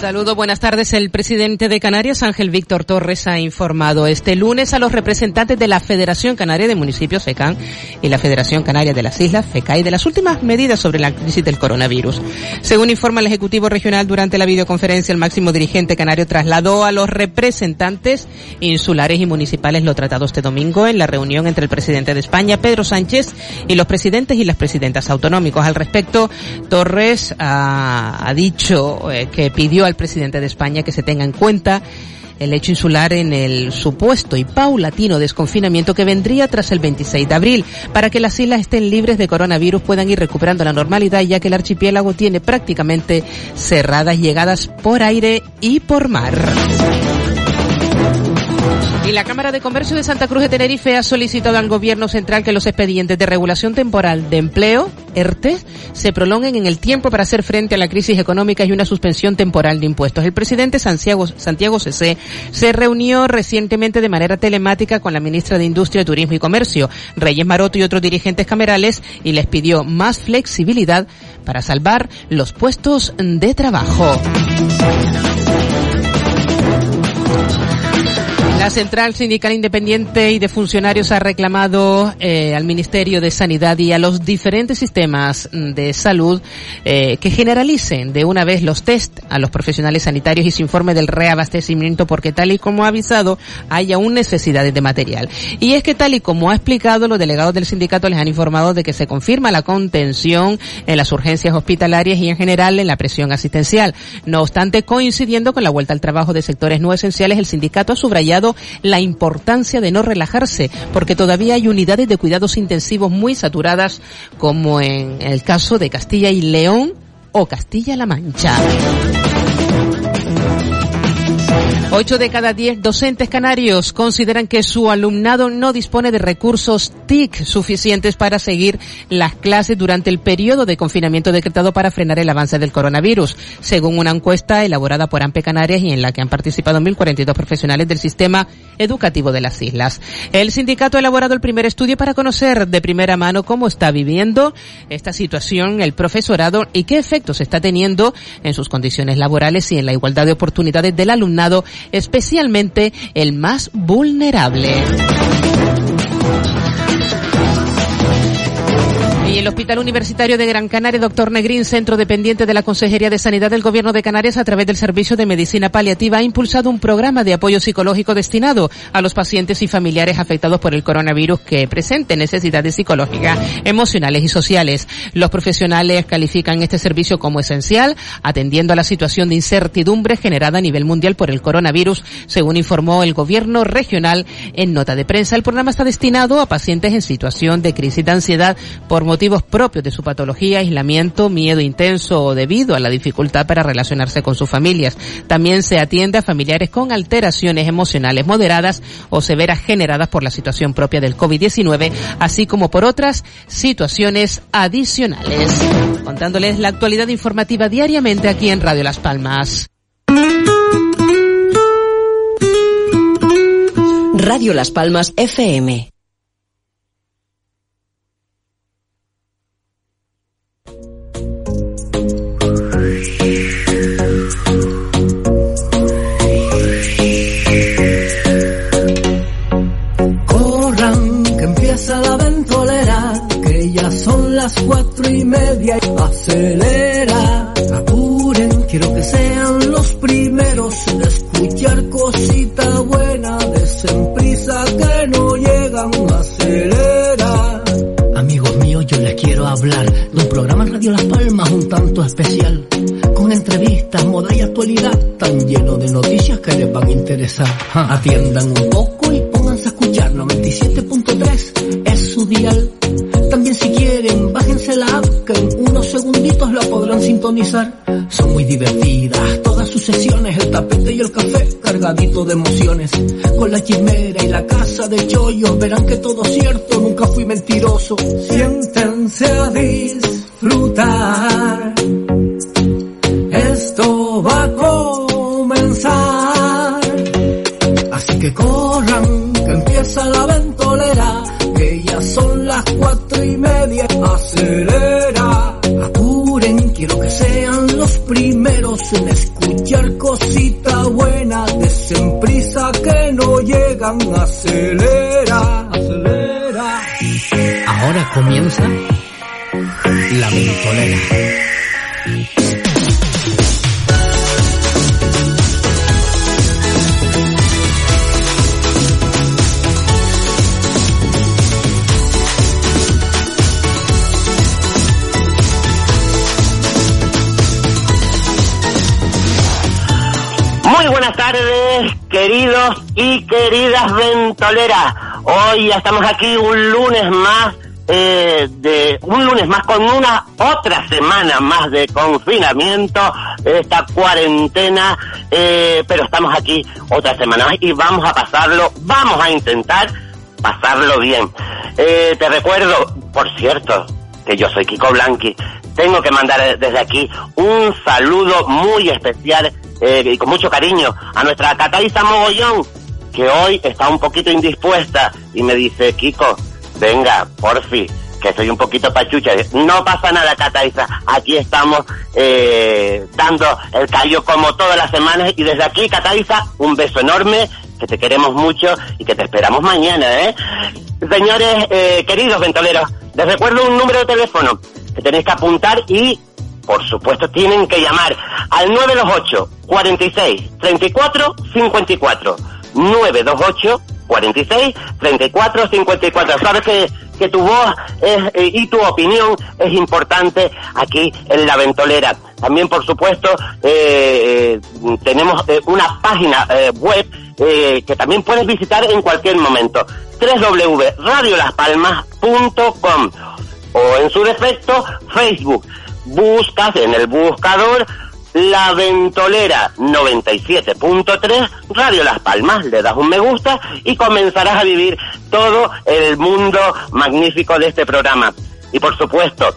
Saludo, buenas tardes. El presidente de Canarias, Ángel Víctor Torres, ha informado este lunes a los representantes de la Federación Canaria de Municipios, FECAN, y la Federación Canaria de las Islas, FECAI, de las últimas medidas sobre la crisis del coronavirus. Según informa el Ejecutivo Regional, durante la videoconferencia, el máximo dirigente canario trasladó a los representantes insulares y municipales lo tratado este domingo en la reunión entre el presidente de España, Pedro Sánchez, y los presidentes y las presidentas autonómicos. Al respecto, Torres ha, ha dicho eh, que pidió al presidente de España que se tenga en cuenta el hecho insular en el supuesto y paulatino desconfinamiento que vendría tras el 26 de abril, para que las islas estén libres de coronavirus, puedan ir recuperando la normalidad, ya que el archipiélago tiene prácticamente cerradas llegadas por aire y por mar. Y la Cámara de Comercio de Santa Cruz de Tenerife ha solicitado al Gobierno Central que los expedientes de regulación temporal de empleo, ERTE, se prolonguen en el tiempo para hacer frente a la crisis económica y una suspensión temporal de impuestos. El presidente Santiago, Santiago CC se reunió recientemente de manera telemática con la ministra de Industria, Turismo y Comercio, Reyes Maroto y otros dirigentes camerales y les pidió más flexibilidad para salvar los puestos de trabajo. La Central Sindical Independiente y de Funcionarios ha reclamado eh, al Ministerio de Sanidad y a los diferentes sistemas de salud eh, que generalicen de una vez los test a los profesionales sanitarios y se informe del reabastecimiento porque tal y como ha avisado hay aún necesidades de material. Y es que tal y como ha explicado los delegados del sindicato les han informado de que se confirma la contención en las urgencias hospitalarias y en general en la presión asistencial. No obstante, coincidiendo con la vuelta al trabajo de sectores no esenciales, el sindicato ha subrayado la importancia de no relajarse, porque todavía hay unidades de cuidados intensivos muy saturadas, como en el caso de Castilla y León o Castilla-La Mancha. Ocho de cada diez docentes canarios consideran que su alumnado no dispone de recursos TIC suficientes para seguir las clases durante el periodo de confinamiento decretado para frenar el avance del coronavirus, según una encuesta elaborada por AMPE Canarias y en la que han participado 1.042 profesionales del sistema educativo de las islas. El sindicato ha elaborado el primer estudio para conocer de primera mano cómo está viviendo esta situación el profesorado y qué efectos está teniendo en sus condiciones laborales y en la igualdad de oportunidades del alumnado especialmente el más vulnerable. Y el Hospital Universitario de Gran Canaria, Doctor Negrín, centro dependiente de la Consejería de Sanidad del Gobierno de Canarias, a través del Servicio de Medicina Paliativa, ha impulsado un programa de apoyo psicológico destinado a los pacientes y familiares afectados por el coronavirus que presenten necesidades psicológicas, emocionales y sociales. Los profesionales califican este servicio como esencial, atendiendo a la situación de incertidumbre generada a nivel mundial por el coronavirus, según informó el Gobierno regional en nota de prensa. El programa está destinado a pacientes en situación de crisis de ansiedad por motivos propios de su patología, aislamiento, miedo intenso o debido a la dificultad para relacionarse con sus familias. También se atiende a familiares con alteraciones emocionales moderadas o severas generadas por la situación propia del COVID-19, así como por otras situaciones adicionales. Contándoles la actualidad informativa diariamente aquí en Radio Las Palmas. Radio Las Palmas FM. Y media. Acelera, apuren, quiero que sean los primeros en escuchar cosita buena. Desen prisa que no llegan, acelera. Amigos míos, yo les quiero hablar de un programa en Radio Las Palmas un tanto especial, con entrevistas, moda y actualidad, tan lleno de noticias que les van a interesar. Atiendan un poco y pónganse a escuchar 97.3 es su dial. Son muy divertidas todas sus sesiones, el tapete y el café cargadito de emociones. Con la chimera y la casa de chollos verán que todo cierto, nunca fui mentiroso. Siéntense a disfrutar. Esto va a comenzar. Así que corran, que empieza la ventolera, buena. Desen prisa que no llegan, acelera, acelera. Ahora comienza la ventolera. Queridas ventoleras. Hoy estamos aquí un lunes más, eh, de un lunes más con una otra semana más de confinamiento, esta cuarentena, eh, pero estamos aquí otra semana más y vamos a pasarlo, vamos a intentar pasarlo bien. Eh, te recuerdo, por cierto, que yo soy Kiko Blanqui. Tengo que mandar desde aquí un saludo muy especial eh, y con mucho cariño a nuestra Cataiza Mogollón, que hoy está un poquito indispuesta y me dice, Kiko, venga, porfi, que soy un poquito pachucha. No pasa nada, Cataiza. Aquí estamos eh, dando el callo como todas las semanas y desde aquí, Cataiza, un beso enorme, que te queremos mucho y que te esperamos mañana, ¿eh? Señores, eh, queridos ventoleros, les recuerdo un número de teléfono que tenéis que apuntar y, por supuesto, tienen que llamar al 928 46 34 54. 928 46 34 54. Sabes que, que tu voz eh, y tu opinión es importante aquí en la ventolera. También, por supuesto, eh, eh, tenemos una página web que también puedes visitar en cualquier momento. www.radiolaspalmas.com o en su defecto Facebook. Buscas en el buscador La Ventolera 97.3 Radio Las Palmas, le das un me gusta y comenzarás a vivir todo el mundo magnífico de este programa. Y por supuesto,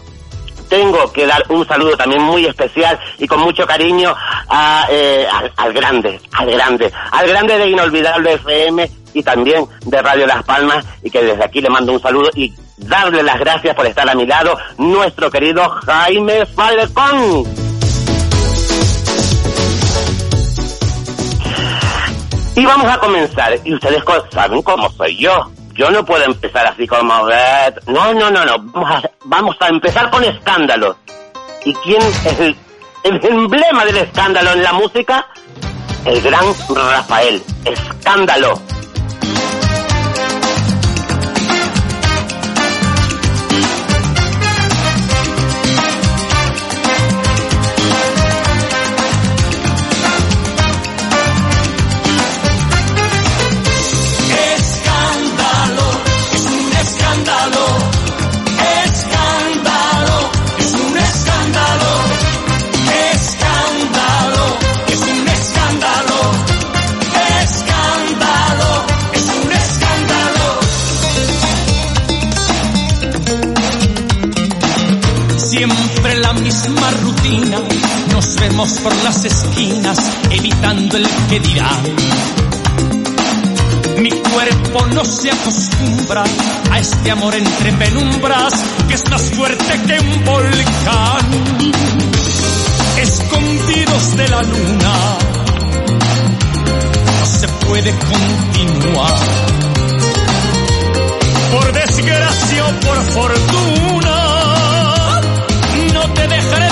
tengo que dar un saludo también muy especial y con mucho cariño a, eh, al, al grande, al grande, al grande de Inolvidable FM y también de Radio Las Palmas y que desde aquí le mando un saludo y darle las gracias por estar a mi lado, nuestro querido Jaime Falcón. Y vamos a comenzar, y ustedes saben cómo soy yo. Yo no puedo empezar así como... No, no, no, no. Vamos a, vamos a empezar con escándalo. ¿Y quién es el, el emblema del escándalo en la música? El gran Rafael. Escándalo, por las esquinas, evitando el que dirán. Mi cuerpo no se acostumbra a este amor entre penumbras que es más fuerte que un volcán. Escondidos de la luna, no se puede continuar. Por desgracia o por fortuna, no te dejaré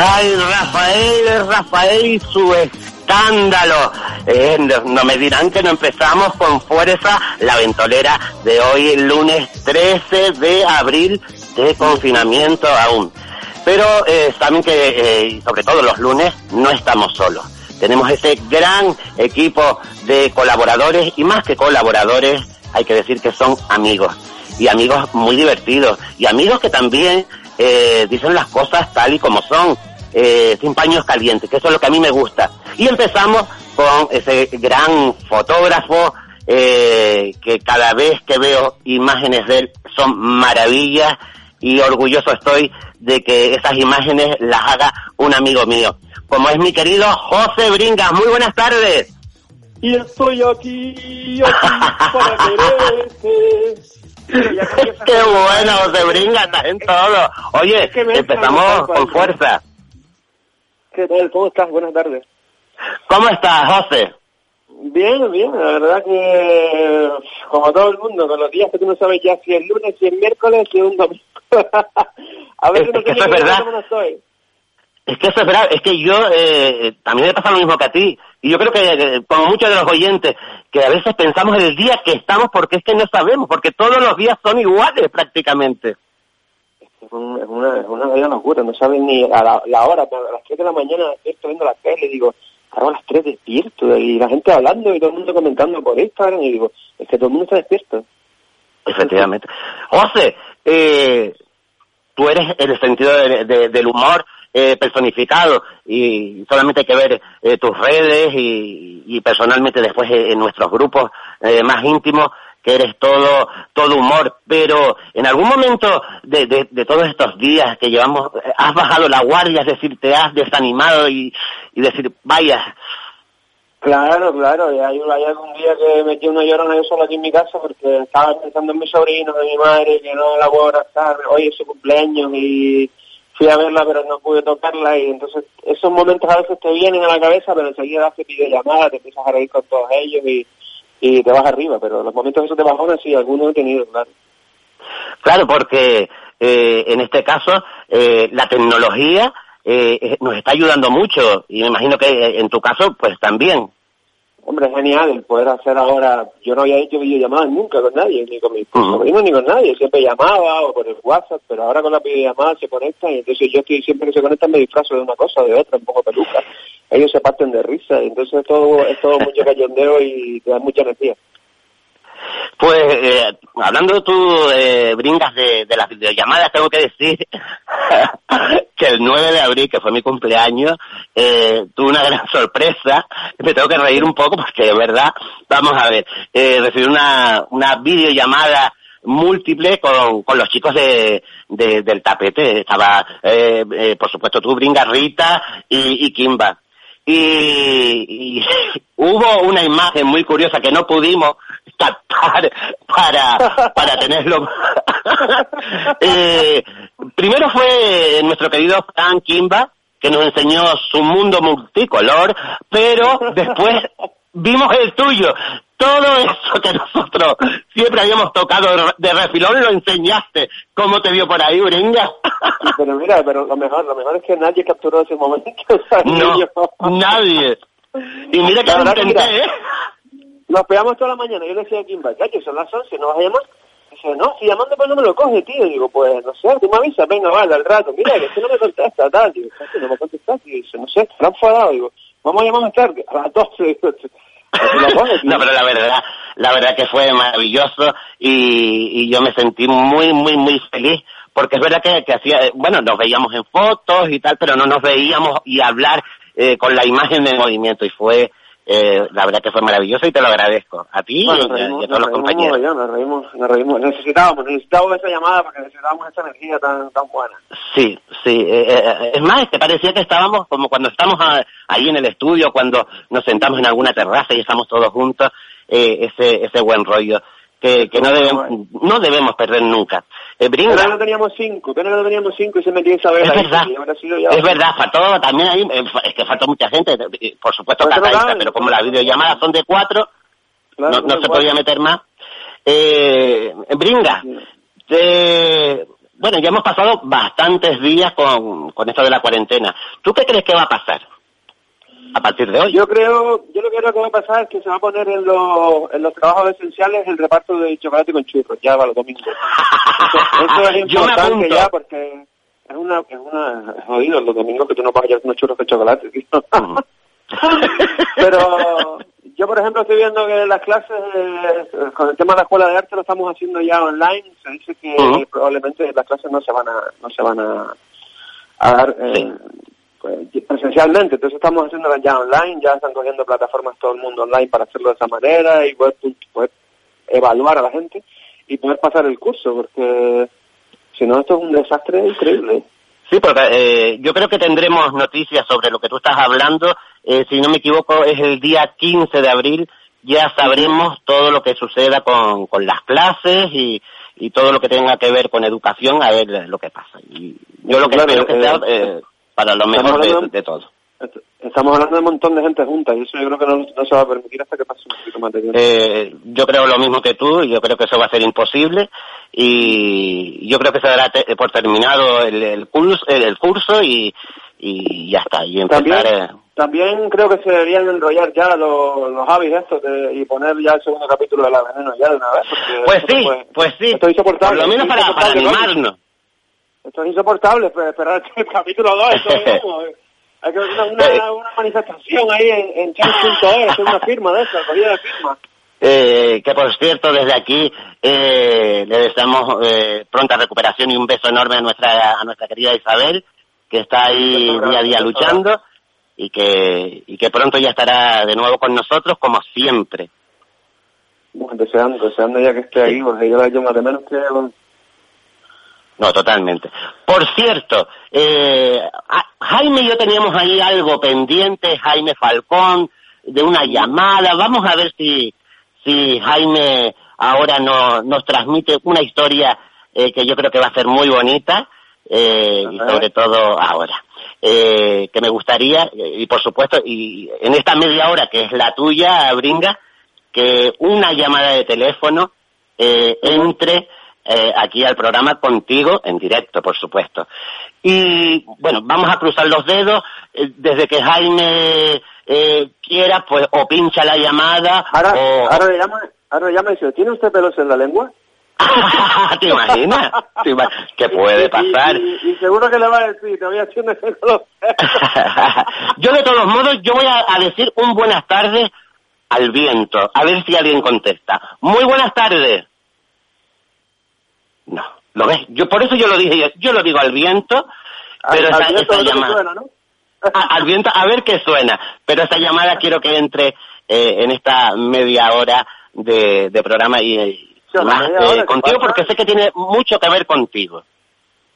Ay, Rafael, Rafael y su escándalo. Eh, no, me dirán que no empezamos con fuerza la ventolera de hoy, lunes 13 de abril de confinamiento aún. Pero eh, saben que, eh, sobre todo los lunes, no estamos solos. Tenemos ese gran equipo de colaboradores y más que colaboradores, hay que decir que son amigos. Y amigos muy divertidos. Y amigos que también dicen las cosas tal y como son, eh, sin paños calientes, que eso es lo que a mí me gusta. Y empezamos con ese gran fotógrafo eh, que cada vez que veo imágenes de él son maravillas y orgulloso estoy de que esas imágenes las haga un amigo mío, como es mi querido José Bringas. Muy buenas tardes. Y estoy aquí, aquí para quererte. Qué bueno, José Bringas, estás en todo. Oye, empezamos con fuerza. ¿Qué tal? ¿Cómo estás? Buenas tardes. ¿Cómo estás, José? Bien, bien, la verdad que como todo el mundo, con los días que tú no sabes ya si es lunes, si es miércoles, si es un domingo. A veces Es no sé es verdad. semana estoy. Es que eso es verdad, es que yo eh, también me pasa lo mismo que a ti. Y yo creo que, eh, como muchos de los oyentes, que a veces pensamos en el día que estamos porque es que no sabemos, porque todos los días son iguales prácticamente. Es, un- es una, es una locura, no sabes ni a la, la hora, a las 3 de la mañana estoy viendo la tele digo, claro, a las 3 despierto y la gente hablando y todo el mundo comentando por Instagram y digo, es que todo el mundo está despierto. Efectivamente. José, eh, tú eres el sentido de- de- del humor eh, personificado y solamente hay que ver eh, tus redes y, y personalmente después eh, en nuestros grupos eh, más íntimos eres todo todo humor, pero en algún momento de, de, de todos estos días que llevamos, eh, has bajado la guardia, es decir, te has desanimado y, y decir, vaya, Claro, claro, y hay, hay algún día que metí una llorona yo solo aquí en mi casa porque estaba pensando en mis sobrinos, en mi madre, que no la puedo abrazar, hoy es su cumpleaños y fui a verla pero no pude tocarla y entonces esos momentos a veces te vienen a la cabeza pero enseguida haces videollamada, te empiezas a reír con todos ellos y, y te vas arriba, pero los momentos esos de bajón sí, algunos he tenido, claro. Claro, porque eh, en este caso eh, la tecnología eh, eh, nos está ayudando mucho y me imagino que eh, en tu caso pues también. Hombre, es genial el poder hacer ahora. Yo no había hecho videollamadas nunca con nadie, ni con mis Ujú. sobrinos ni con nadie. Siempre llamaba o por el WhatsApp, pero ahora con la videollamada se conectan y entonces yo estoy siempre que se conectan me disfrazo de una cosa o de otra, un poco peluca. Ellos se parten de risa, y entonces es todo, es todo mucho cayondeo y te da mucha energía. Pues eh, hablando tú, eh, Bringas, de, de las videollamadas, tengo que decir que el 9 de abril, que fue mi cumpleaños, eh, tuve una gran sorpresa. Me tengo que reír un poco porque de verdad, vamos a ver, eh, recibí una, una videollamada múltiple con, con los chicos de, de- del tapete. Estaba, eh, eh, por supuesto, tú, Bringas, Rita y, y Kimba. Y hubo una imagen muy curiosa que no pudimos captar para, para tenerlo. Eh, primero fue nuestro querido Frank Kimba, que nos enseñó su mundo multicolor, pero después vimos el tuyo. Todo eso que nosotros siempre habíamos tocado de- refilón lo enseñaste. ¿Cómo te vio por ahí, Bringa? Pero mira, pero lo mejor, lo mejor es que nadie capturó ese momento. No, nadie. Y mira que lo intenté, mira, ¿eh? Nos pegamos toda la mañana. Yo le decía a Kimba, que son las 11, ¿no vas a llamar? Dice, no, si llamando pues no me lo coge, tío. Digo, pues no sé, tú me avisas, venga, vale, al rato. Mira, que si no me contesta, tal. Digo, "¿Qué, no me contestas. Y dice, no sé, estará enfadado. Digo, vamos a llamar más tarde, a las 12. Digo, así lo pone, tío. No, pero la verdad, la verdad que fue maravilloso y, y yo me sentí muy, muy, muy feliz porque es verdad que, que hacía, bueno, nos veíamos en fotos y tal, pero no nos veíamos y hablar eh, con la imagen de movimiento y fue eh, la verdad que fue maravilloso y te lo agradezco. A ti Bueno, y, a- reímos, y a todos los compañeros. nos reímos, nos reímos. Necesitábamos, necesitábamos esa llamada porque necesitábamos esa energía tan, tan buena. Sí, sí. eh, eh, es más, te parecía que estábamos como cuando estamos a- ahí en el estudio, cuando nos sentamos en alguna terraza y estamos todos juntos, eh, ese, ese buen rollo que, que no, debemos, no debemos perder nunca. Eh, no teníamos cinco, pero no teníamos cinco y se metía Isabel Es verdad. Es verdad, faltó también ahí, eh, es que faltó mucha gente, eh, por supuesto Pues claro. pero como las videollamadas son de cuatro, Claro, no, no se cual. podía meter más. Eh, Bringa, te- bueno, ya hemos pasado bastantes días con, con esto de la cuarentena. ¿Tú qué crees que va a pasar a partir de hoy? Yo creo, yo lo que creo que va a pasar es que se va a poner en los, en los trabajos esenciales el reparto de chocolate con churros, ya para los domingos. Eso, eso es importante ya porque es una, es una, es jodido los domingos que tú no puedes llevar unos churros con chocolate, tío. Mm. Pero yo, por ejemplo, estoy viendo que las clases, eh, con el tema de la escuela de arte, lo estamos haciendo ya online. Se dice que probablemente las clases no se van a, no se van a, a dar eh, pues, presencialmente. Entonces estamos haciéndolas ya online, ya están cogiendo plataformas todo el mundo online para hacerlo de esa manera y poder, poder evaluar a la gente y poder pasar el curso, porque si no, esto es un desastre increíble. Sí, porque eh, yo creo que tendremos noticias sobre lo que tú estás hablando. Eh, si no me equivoco, es el día 15 de abril. Ya sabremos todo lo que suceda con, con las clases y, y todo lo que tenga que ver con educación, a ver lo que pasa. Y yo lo que Claro, espero que eh, sea eh, para lo mejor de, todo. Est- Estamos hablando de un montón de gente junta y eso yo creo que no, no se va a permitir hasta que pase un poquito más de tiempo. Eh, yo creo lo mismo que tú, yo creo que eso va a ser imposible y yo creo que se dará te- por terminado el, el curso, el, el curso y, y ya está. Y empezar, También, eh, también creo que se deberían enrollar ya los, los avis estos de- y poner ya el segundo capítulo de La Veneno ya de una vez. Pues esto sí, no puede- pues sí. Por lo menos para, para animarnos. Esto es insoportable, esperar el capítulo 2. Esto es como, eh, hay que una, una, una manifestación ahí en, en change.org, hacer una firma de esa, cogida de firma. Eh, que por cierto, desde aquí eh, le deseamos eh, pronta recuperación y un beso enorme a nuestra a nuestra querida Isabel, que está ahí beso día a día luchando y que y que pronto ya estará de nuevo con nosotros como siempre. Bueno, deseando, deseando ya que esté ahí, porque yo la echo más de menos que... No, totalmente. Por cierto, eh, Jaime y yo teníamos ahí algo pendiente, Jaime Falcón, de una llamada. Vamos a ver si, si Jaime ahora no, nos transmite una historia eh, que yo creo que va a ser muy bonita, eh, y sobre todo ahora. Eh, que me gustaría, y por supuesto, y en esta media hora que es la tuya, Bringa, que una llamada de teléfono eh, entre eh, aquí al programa contigo en directo, por supuesto. Y bueno, vamos a cruzar los dedos eh, desde que Jaime eh, quiera, pues o pincha la llamada Ahora, o... ahora le llama, ahora le llama y dice, ¿tiene usted pelos en la lengua? ¿Te imaginas? ¿Te ¿Qué puede pasar? Y, y seguro que le va a decir, tiene pelos los yo de todos modos, yo voy a, a decir un buenas tardes al viento, a ver si alguien contesta. Muy buenas tardes. No, ¿lo ves? Yo por eso yo lo dije, yo, yo lo digo al viento, pero Al- esa, al viento esa llamada suena, ¿no? a- al viento a ver qué suena, pero esa llamada quiero que entre eh, en esta media hora de, de programa y, más eh, hora, ¿qué contigo porque sé que tiene mucho que ver contigo.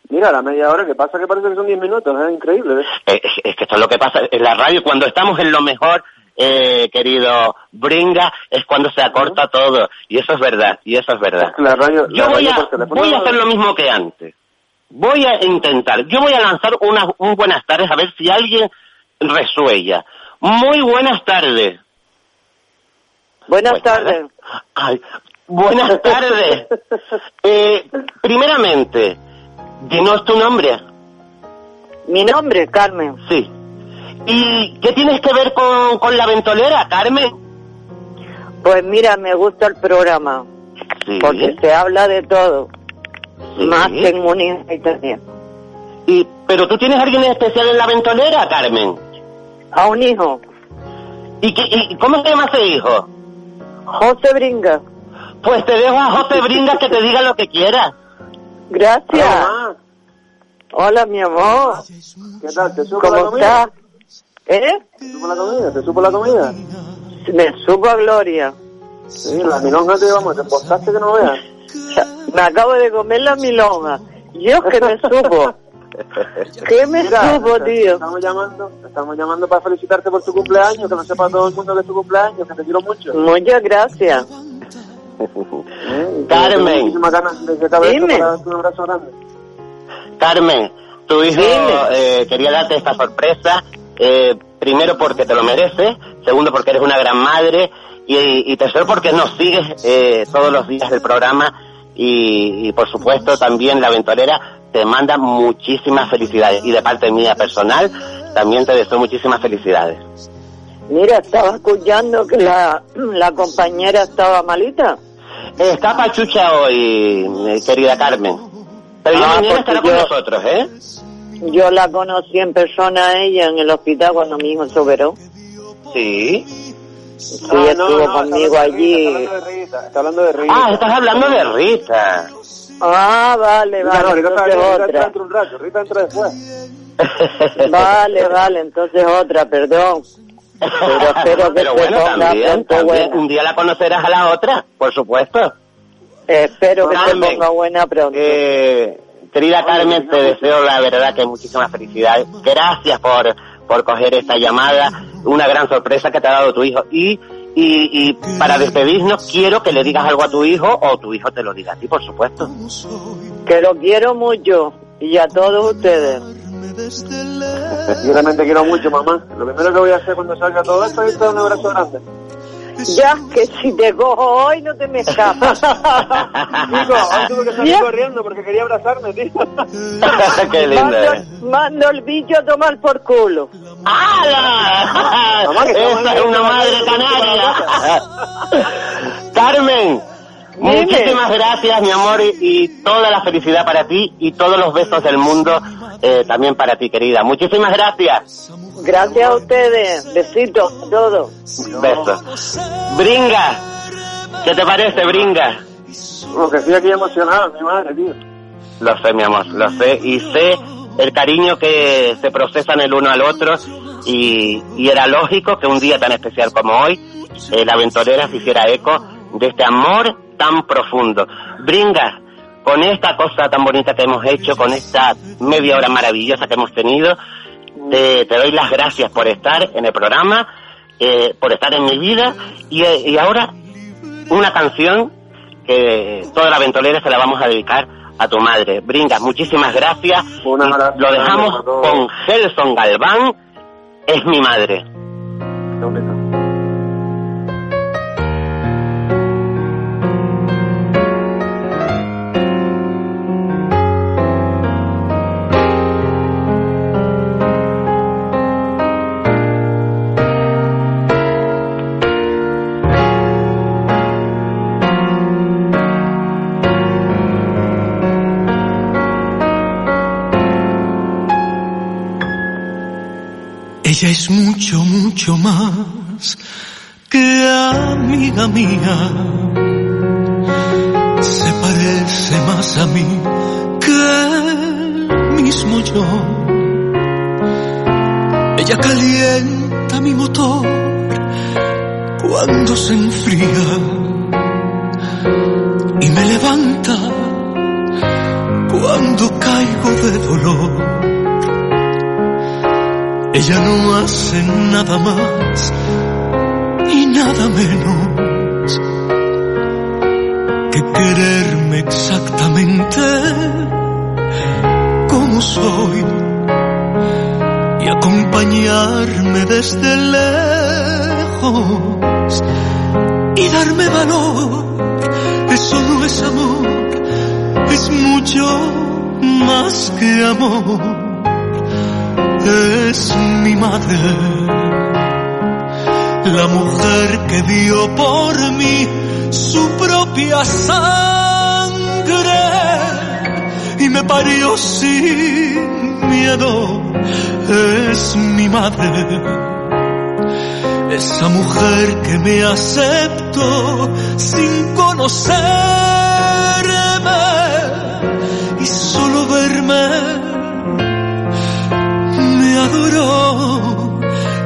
Mira, la media hora que pasa que parece que son 10 minutos, es increíble. ¿eh? Eh, es, es que esto es lo que pasa en la radio, cuando estamos en lo mejor, eh, querido Bringa, es cuando se acorta todo, y eso es verdad, y eso es verdad. La radio, Yo voy radio a, voy a hacer lo mismo que antes. Voy a intentar, yo voy a lanzar unas un buenas tardes a ver si alguien resuella. Muy buenas tardes. Buenas Buenas tardes. Ay, buenas tardes. Eh, primeramente, dinos tu nombre. Mi nombre, Carmen. Sí. ¿Y qué tienes que ver con, con la ventolera, Carmen? Pues mira, me gusta el programa, Sí. porque se habla de todo, sí. más que en Munich también. Y, pero tú tienes a alguien especial en la ventolera, Carmen. A un hijo, ¿Y, qué, y cómo se llama ese hijo? José Bringa. Pues te dejo a José Bringas que te diga lo que quiera. Gracias. Hola, mi amor. ¿Qué tal? ¿Te ¿Cómo estás? ¿Eh? ¿Te supo la comida? ¿Te supo la comida? me supo a gloria. Sí, la milonga te vamos, te postaste que no veas. Me acabo de comer la milonga. Yo que me supo. ¿Qué me Mira, supo, tío? Estamos llamando, estamos llamando para felicitarte por tu cumpleaños, que lo sepa todo el mundo que es tu cumpleaños, que te quiero mucho. Muchas gracias. Carmen, muchísimas ganas de que acabe esto Dime. para darte un abrazo grande. Carmen, tu hijo eh, quería darte esta sorpresa, eh, primero porque te lo mereces, segundo porque eres una gran madre y, y tercero porque nos sigues eh, todos los días del programa y, y, por supuesto también la aventurera te manda muchísimas felicidades y de parte mía personal también te deseo muchísimas felicidades. Mira, estaba escuchando que la, la compañera estaba malita. Está Pachucha hoy, eh, querida Carmen, pero Ah, mañana estará con yo- nosotros, ¿eh? Yo la conocí en persona a ella en el hospital cuando mi hijo se operó. Sí. Sí, Ah, estuvo conmigo allí. Está hablando de Rita. Ah, estás hablando de Rita. Ah, vale, Rita vale, no, Rita está- entonces Rita entra otra. dentro de un rato, Rita entra después. Vale, vale, entonces otra, perdón. Pero espero que Pero se bueno, ponga también, pronto también, buena. un día la conocerás a la otra, por supuesto. Espero que se Carmen, ponga buena pronto. Eh, querida Carmen, te deseo la verdad que muchísimas felicidades. Gracias por, por coger esta llamada, una gran sorpresa que te ha dado tu hijo. Y, y, y para despedirnos, quiero que le digas algo a tu hijo o tu hijo te lo diga a ti, por supuesto. Que lo quiero mucho y a todos ustedes. Yo también te quiero mucho, mamá. Lo primero que voy a hacer cuando salga todo esto es dar un abrazo grande. Ya que si te cojo hoy no te me escapas. Chico, hoy tuve que salir Ya. corriendo porque quería abrazarme, tío. Qué lindo. mando, eh. mando el bicho a tomar por culo. ¡Hala! Esa es una madre canaria. Carmen. Muchísimas gracias, mi amor, y, y toda la felicidad para ti y todos los besos del mundo eh, también para ti, querida. Muchísimas gracias. Gracias a ustedes. Besitos a todos. Besos. Bringa, ¿qué te parece, Bringa? Como que estoy aquí emocionado, mi madre, tío. Lo sé, mi amor, lo sé. Y sé el cariño que se procesan el uno al otro. Y, y era lógico que un día tan especial como hoy, eh, la aventurera se hiciera eco de este amor tan profundo. Bringa, con esta cosa tan bonita que hemos hecho, con esta media hora maravillosa que hemos tenido, te, te doy las gracias por estar en el programa, eh, por estar en mi vida. Y, eh, y ahora, una canción que toda la ventolera se la vamos a dedicar a tu madre. Bringas, muchísimas gracias. Abrazo lo dejamos con Gelson Galván, es mi madre. Ella es mucho, mucho más que amiga mía. Se parece más a mí que el mismo yo. Ella calienta mi motor cuando se enfría y me levanta cuando caigo de dolor. Ella no hace nada más y nada menos que quererme exactamente como soy y acompañarme desde lejos y darme valor. Eso no es amor, es mucho más que amor es mi madre, la mujer que dio por mí su propia sangre y me parió sin miedo, es mi madre. Esa mujer que me aceptó sin conocerme y solo verme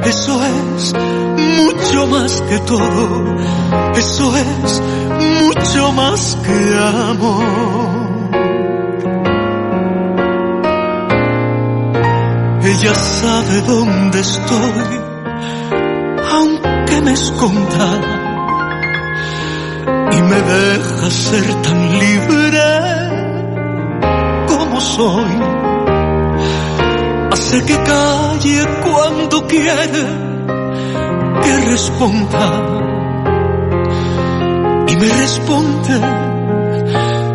Eso es mucho más que todo, eso es mucho más que amor. Ella sabe dónde estoy, aunque me esconda, y me deja ser tan libre como soy. Hace que calle cuando quiere que responda, y me responde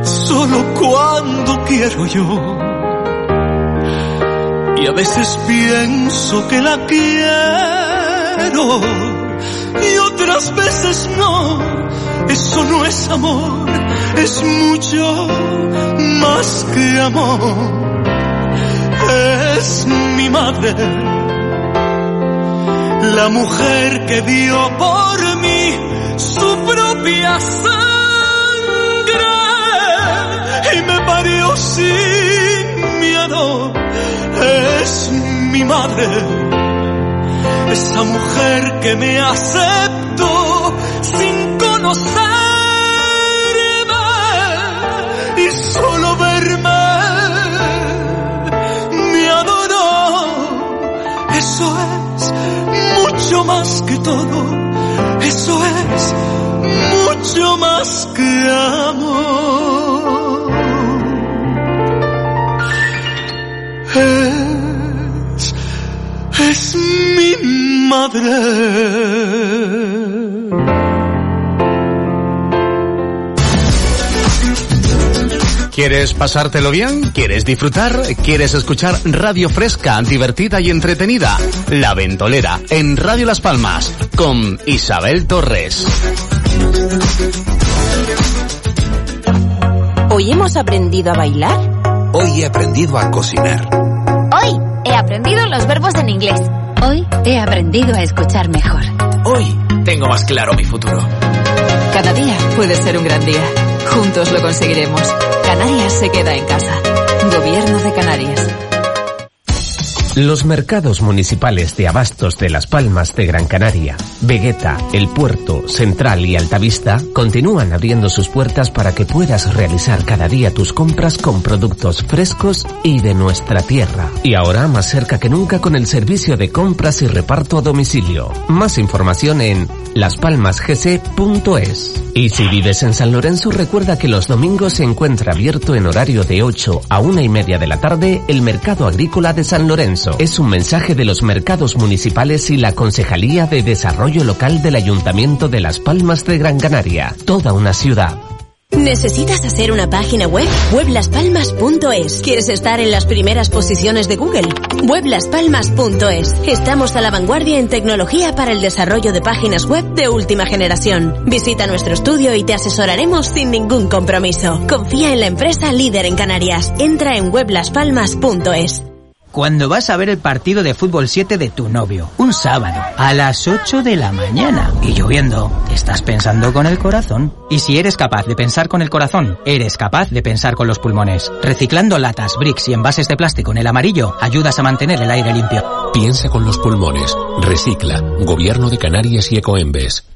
solo cuando quiero yo y a veces pienso que la quiero y otras veces no. Eso no es amor, es mucho más que amor. Es mi madre, la mujer que dio por mí su propia sangre. Y me parió sin miedo. Es mi madre, esa mujer que me aceptó sin conocerme Eso es mucho más que todo, eso es mucho más que amor. es, es mi madre. ¿Quieres pasártelo bien? ¿Quieres disfrutar? ¿Quieres escuchar radio fresca, divertida y entretenida? La Ventolera, en Radio Las Palmas, con Isabel Torres. ¿Hoy hemos aprendido a bailar? Hoy he aprendido a cocinar. Hoy he aprendido los verbos en inglés. Hoy he aprendido a escuchar mejor. Hoy tengo más claro mi futuro. Cada día puede ser un gran día. Juntos lo conseguiremos. Canarias se queda en casa. Gobierno de Canarias. Los mercados municipales de abastos de Las Palmas de Gran Canaria, Vegueta, El Puerto, Central y Altavista continúan abriendo sus puertas para que puedas realizar cada día tus compras con productos frescos y de nuestra tierra. Y ahora más cerca que nunca con el servicio de compras y reparto a domicilio. Más información en laspalmasgc.es. Y si vives en San Lorenzo, recuerda que los domingos se encuentra abierto en horario de 8 a una y media de la tarde el Mercado Agrícola de San Lorenzo. Es un mensaje de los mercados municipales y la Concejalía de Desarrollo Local del Ayuntamiento de Las Palmas de Gran Canaria. Toda una ciudad. ¿Necesitas hacer una página web? Weblaspalmas.es. ¿Quieres estar en las primeras posiciones de Google? Weblaspalmas.es. Estamos a la vanguardia en tecnología para el desarrollo de páginas web de última generación. Visita nuestro estudio y te asesoraremos sin ningún compromiso. Confía en la empresa líder en Canarias. Entra en weblaspalmas.es. Cuando vas a ver el partido de fútbol 7 de tu novio, un sábado, a las 8 de la mañana, y lloviendo, estás pensando con el corazón. Y si eres capaz de pensar con el corazón, eres capaz de pensar con los pulmones. Reciclando latas, bricks y envases de plástico en el amarillo, ayudas a mantener el aire limpio. Piensa con los pulmones. Recicla. Gobierno de Canarias y Ecoembes.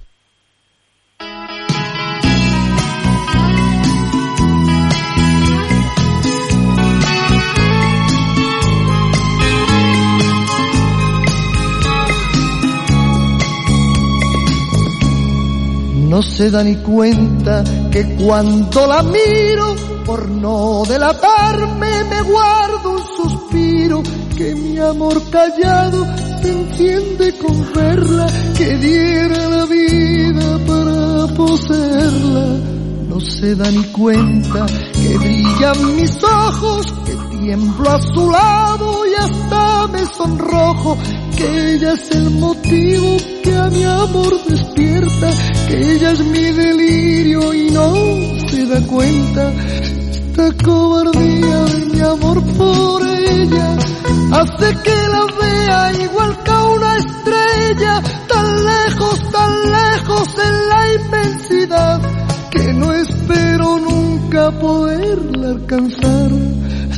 No se da ni cuenta que cuando la miro, por no delatarme, me guardo un suspiro, que mi amor callado se enciende con verla, que diera la vida para poseerla. No se da ni cuenta que brillan mis ojos, tiemblo a su lado y hasta me sonrojo, que ella es el motivo que a mi amor despierta, que ella es mi delirio y no se da cuenta. Esta cobardía de mi amor por ella hace que la vea igual que a una estrella, tan lejos, tan lejos en la inmensidad, que no espero nunca poderla alcanzar.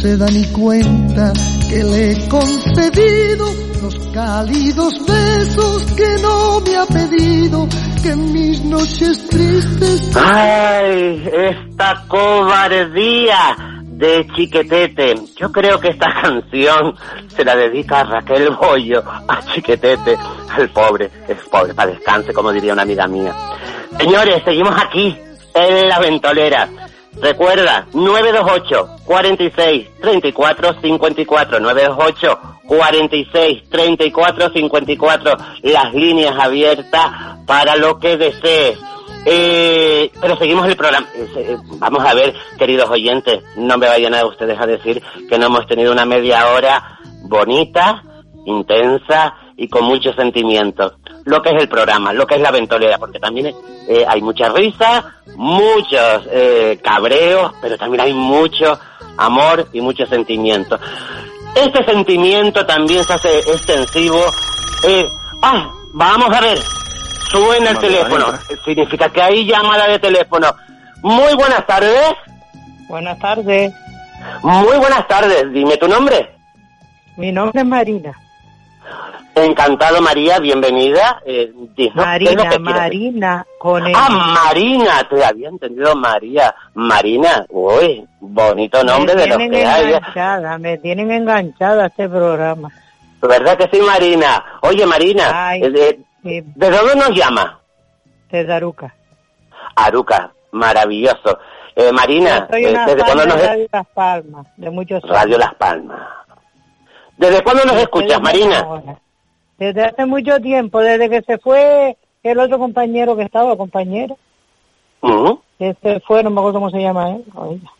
Se da cuenta que le he concedido los cálidos besos que no me ha pedido, que mis noches tristes... ¡Ay! Esta cobardía de Chiquetete. Yo creo que esta canción se la dedica a Raquel Bollo, a Chiquetete, al pobre, es pobre, para descanse, como diría una amiga mía. Señores, seguimos aquí, en la ventolera. Recuerda, 928 46 34 54 928 46 34 54 las líneas abiertas para lo que desees. Eh, pero seguimos el programa. Eh, eh, vamos a ver, queridos oyentes, no me vayan a ustedes a decir que no hemos tenido una media hora bonita, intensa y con mucho sentimiento. Lo que es el programa, lo que es la ventolera, porque también eh, hay mucha risa, muchos eh, cabreos, pero también hay mucho amor y mucho sentimiento. Este sentimiento también se hace extensivo. Eh, ah, vamos a ver, suena el teléfono, significa que hay llamada de teléfono. Muy buenas tardes. Buenas tardes. Muy buenas tardes, dime tu nombre. Mi nombre es Marina. Encantado María, bienvenida. Eh, dinos, ¿qué es lo Marina, que? Marina, con el... Ah, Marina, te había entendido María. Marina, uy, bonito nombre me de los que hay. ¿eh? enganchada, me tienen enganchada este programa. ¿Verdad que sí, Marina? Oye, Marina, Ay, eh, de, sí, ¿de dónde nos llama? de Daruca. Aruca, maravilloso. Eh, Marina, Soy una ¿desde cuándo de nos Radio Las Palmas, de muchos años. Radio Las Palmas? ¿Desde cuándo nos escuchas, Marina? Desde hace mucho tiempo, desde que se fue el otro compañero que estaba, compañero, Ujú. que se fue, no me acuerdo cómo se llama él. Oiga.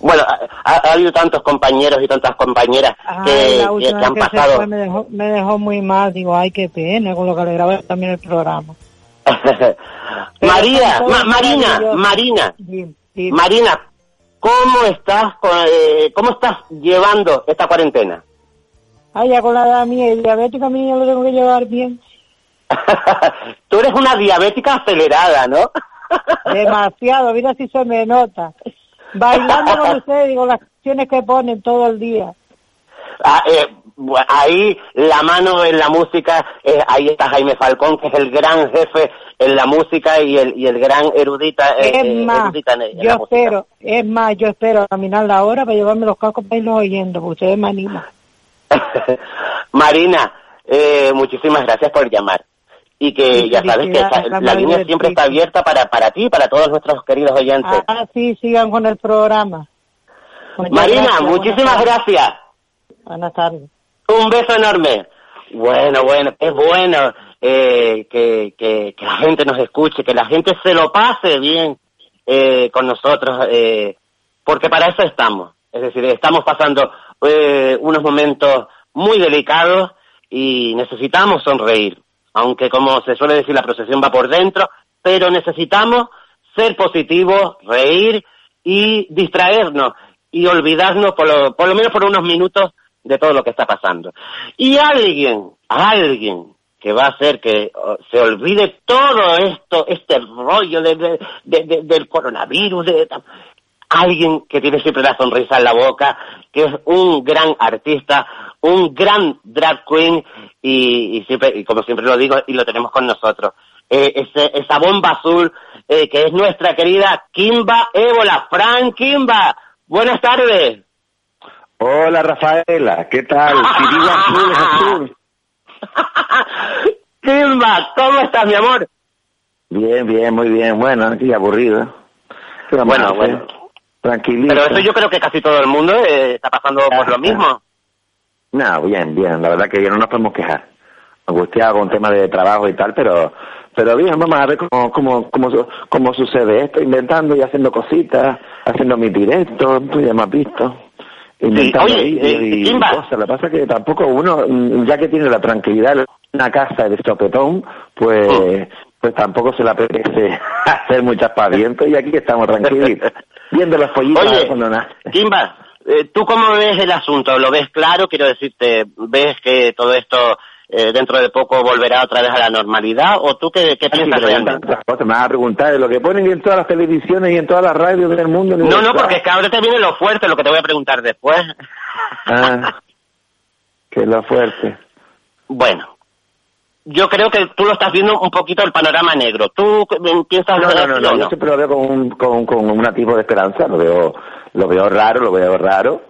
Bueno, ha, ha habido tantos compañeros y tantas compañeras que, han que pasado. fue me dejó, me dejó muy mal, digo, ay, qué pena, con lo que le grabé también el programa. María, Ma- Marina. Marina, Sí, sí. Marina, ¿cómo estás, con, eh, cómo estás llevando esta cuarentena? Ay, ya con la edad mía y diabética mía lo tengo que llevar bien. Tú eres una diabética acelerada, ¿no? Demasiado, mira si se me nota. Bailando con ustedes, digo, las canciones que ponen todo el día. Ah, eh, ahí la mano en la música, eh, ahí está Jaime Falcón, que es el gran jefe en la música y el, y el gran erudita, eh, es eh, más, erudita en, en la yo música. espero, es más, yo espero caminar la hora para llevarme los cascos para irlos oyendo, porque ustedes me animan. Marina, eh, muchísimas gracias por llamar. Y que Sí, ya sabes que la línea siempre está abierta para, para ti y para todos nuestros queridos oyentes. Ah, sí, sigan con el programa. Muchas Marina, gracias, muchísimas gracias. Buenas tardes. Un beso enorme. Bueno, bueno, es bueno eh, que, que, que la gente nos escuche, que la gente se lo pase bien eh, con nosotros, eh, porque para eso estamos. Es decir, estamos pasando eh, unos momentos muy delicados y necesitamos sonreír. Aunque como se suele decir, la procesión va por dentro, pero necesitamos ser positivos, reír y distraernos y olvidarnos por lo, por lo menos por unos minutos de todo lo que está pasando. Y alguien, alguien que va a hacer que oh, se olvide todo esto, este rollo de- de- de- del coronavirus, de, alguien que tiene siempre la sonrisa en la boca, que es un gran artista, un gran drag queen y, y siempre, y como siempre lo digo, y lo tenemos con nosotros. Eh, ese- esa bomba azul eh, que es nuestra querida Kimba Ébola. Fran Kimba, buenas tardes. Hola Rafaela, ¿qué tal? Si digo azul es azul. Kimba, ¿cómo estás, mi amor? Bien, bien, muy bien. Bueno, aquí aburrido. ¿Qué vamos Bueno, bueno. Tranquilito. Pero eso yo creo que casi todo el mundo eh, está pasando por lo mismo. No, bien, bien. La verdad que ya no nos podemos quejar. Angustiado con temas de trabajo y tal, pero pero bien, vamos a ver cómo, cómo, cómo, su- cómo sucede esto, inventando y haciendo cositas, haciendo mis directos, tú ya me has visto. Inventando oye, vídeos eh, y Kimba. cosas. Lo que pasa es que tampoco uno, ya que tiene la tranquilidad una casa de sopetón, pues, pues tampoco se le apetece hacer muchas pavientos y aquí estamos tranquilitos, viendo los pollitos Oye, cuando. Kimba, eh, ¿tú cómo ves el asunto? ¿Lo ves claro? Quiero decirte, ¿ves que todo esto eh, dentro de poco volverá otra vez a la normalidad? ¿O tú qué, qué piensas pero realmente? cosas, me vas a preguntar de lo que ponen en todas las televisiones y en todas las radios del mundo. No, no, porque es que ahora te viene lo fuerte, lo que te voy a preguntar después. Ah, que lo fuerte. Bueno, yo creo que tú lo estás viendo un poquito el panorama negro. ¿Tú eh, piensas No, no, no, no, yo siempre lo veo con un, con, con un tipo de esperanza, lo veo, lo veo raro, lo veo raro,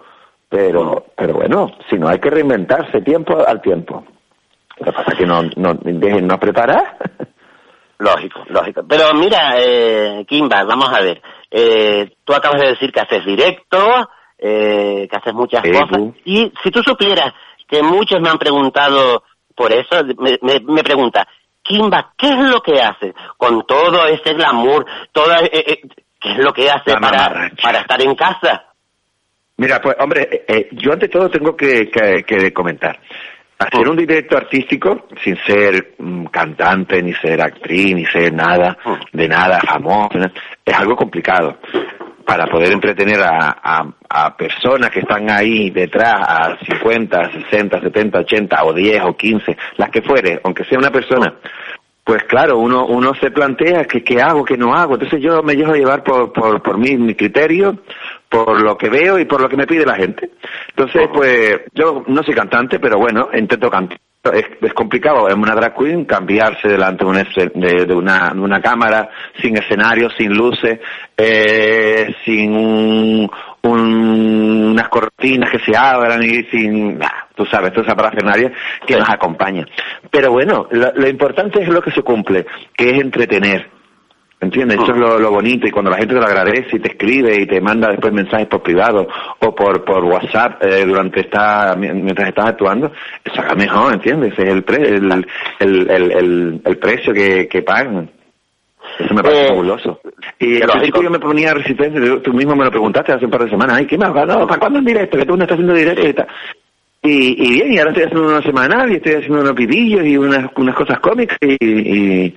pero, pero bueno, si no hay que reinventarse tiempo al tiempo. Lo que pasa es que no, no, déjennos preparar. Lógico, lógico. Pero mira, eh, Kimba, vamos a ver. Eh, tú acabas de decir que haces directo, eh, que haces muchas Sí, cosas. Y si tú supieras que muchos me han preguntado por eso, me, me, me pregunta, Kimba, ¿qué es lo que haces con todo ese glamour? Toda, eh, eh, ¿Qué es lo que hace La para, para estar en casa? Mira, pues hombre, eh, eh, yo ante todo tengo que, que- que comentar. Hacer un directo artístico, sin ser mm, cantante, ni ser actriz, ni ser nada, de nada famoso, es algo complicado. Para poder entretener a, a- a personas que están ahí detrás, a 50, 60, 70, 80 o 10 o 15, las que fuere, aunque sea una persona, pues claro, uno, uno se plantea que qué hago, qué no hago. Entonces yo me dejo llevar por, por, por mí, mi criterio, por lo que veo y por lo que me pide la gente. Entonces, pues yo no soy cantante, pero bueno, intento cantar. Es, es complicado en una drag queen cambiarse delante de una, de, de una, de una cámara sin escenario, sin luces, eh, sin un, un- unas cortinas que se abran y sin, nah, tú sabes, toda esa parafernalia que nos acompaña. Pero bueno, lo, lo importante es lo que se cumple, que es entretener. ¿Entiendes? Eso es lo, lo bonito y cuando la gente te lo agradece y te escribe y te manda después mensajes por privado o por por WhatsApp eh, durante esta mientras estás actuando, eso es mejor, ¿entiendes? Ese es el, pre- el, el, el, el, el precio que, que pagan. Eso me parece Eh, fabuloso. Y al principio yo me ponía resistencia, tú- mismo me lo preguntaste hace un par de semanas, ay, ¿qué más? No, ¿Para cuándo en directo? Que tú no estás haciendo directo y tal. Y, y bien, y ahora estoy haciendo uno semanal y estoy haciendo unos pidillos y unas, unas cosas cómicas y, y,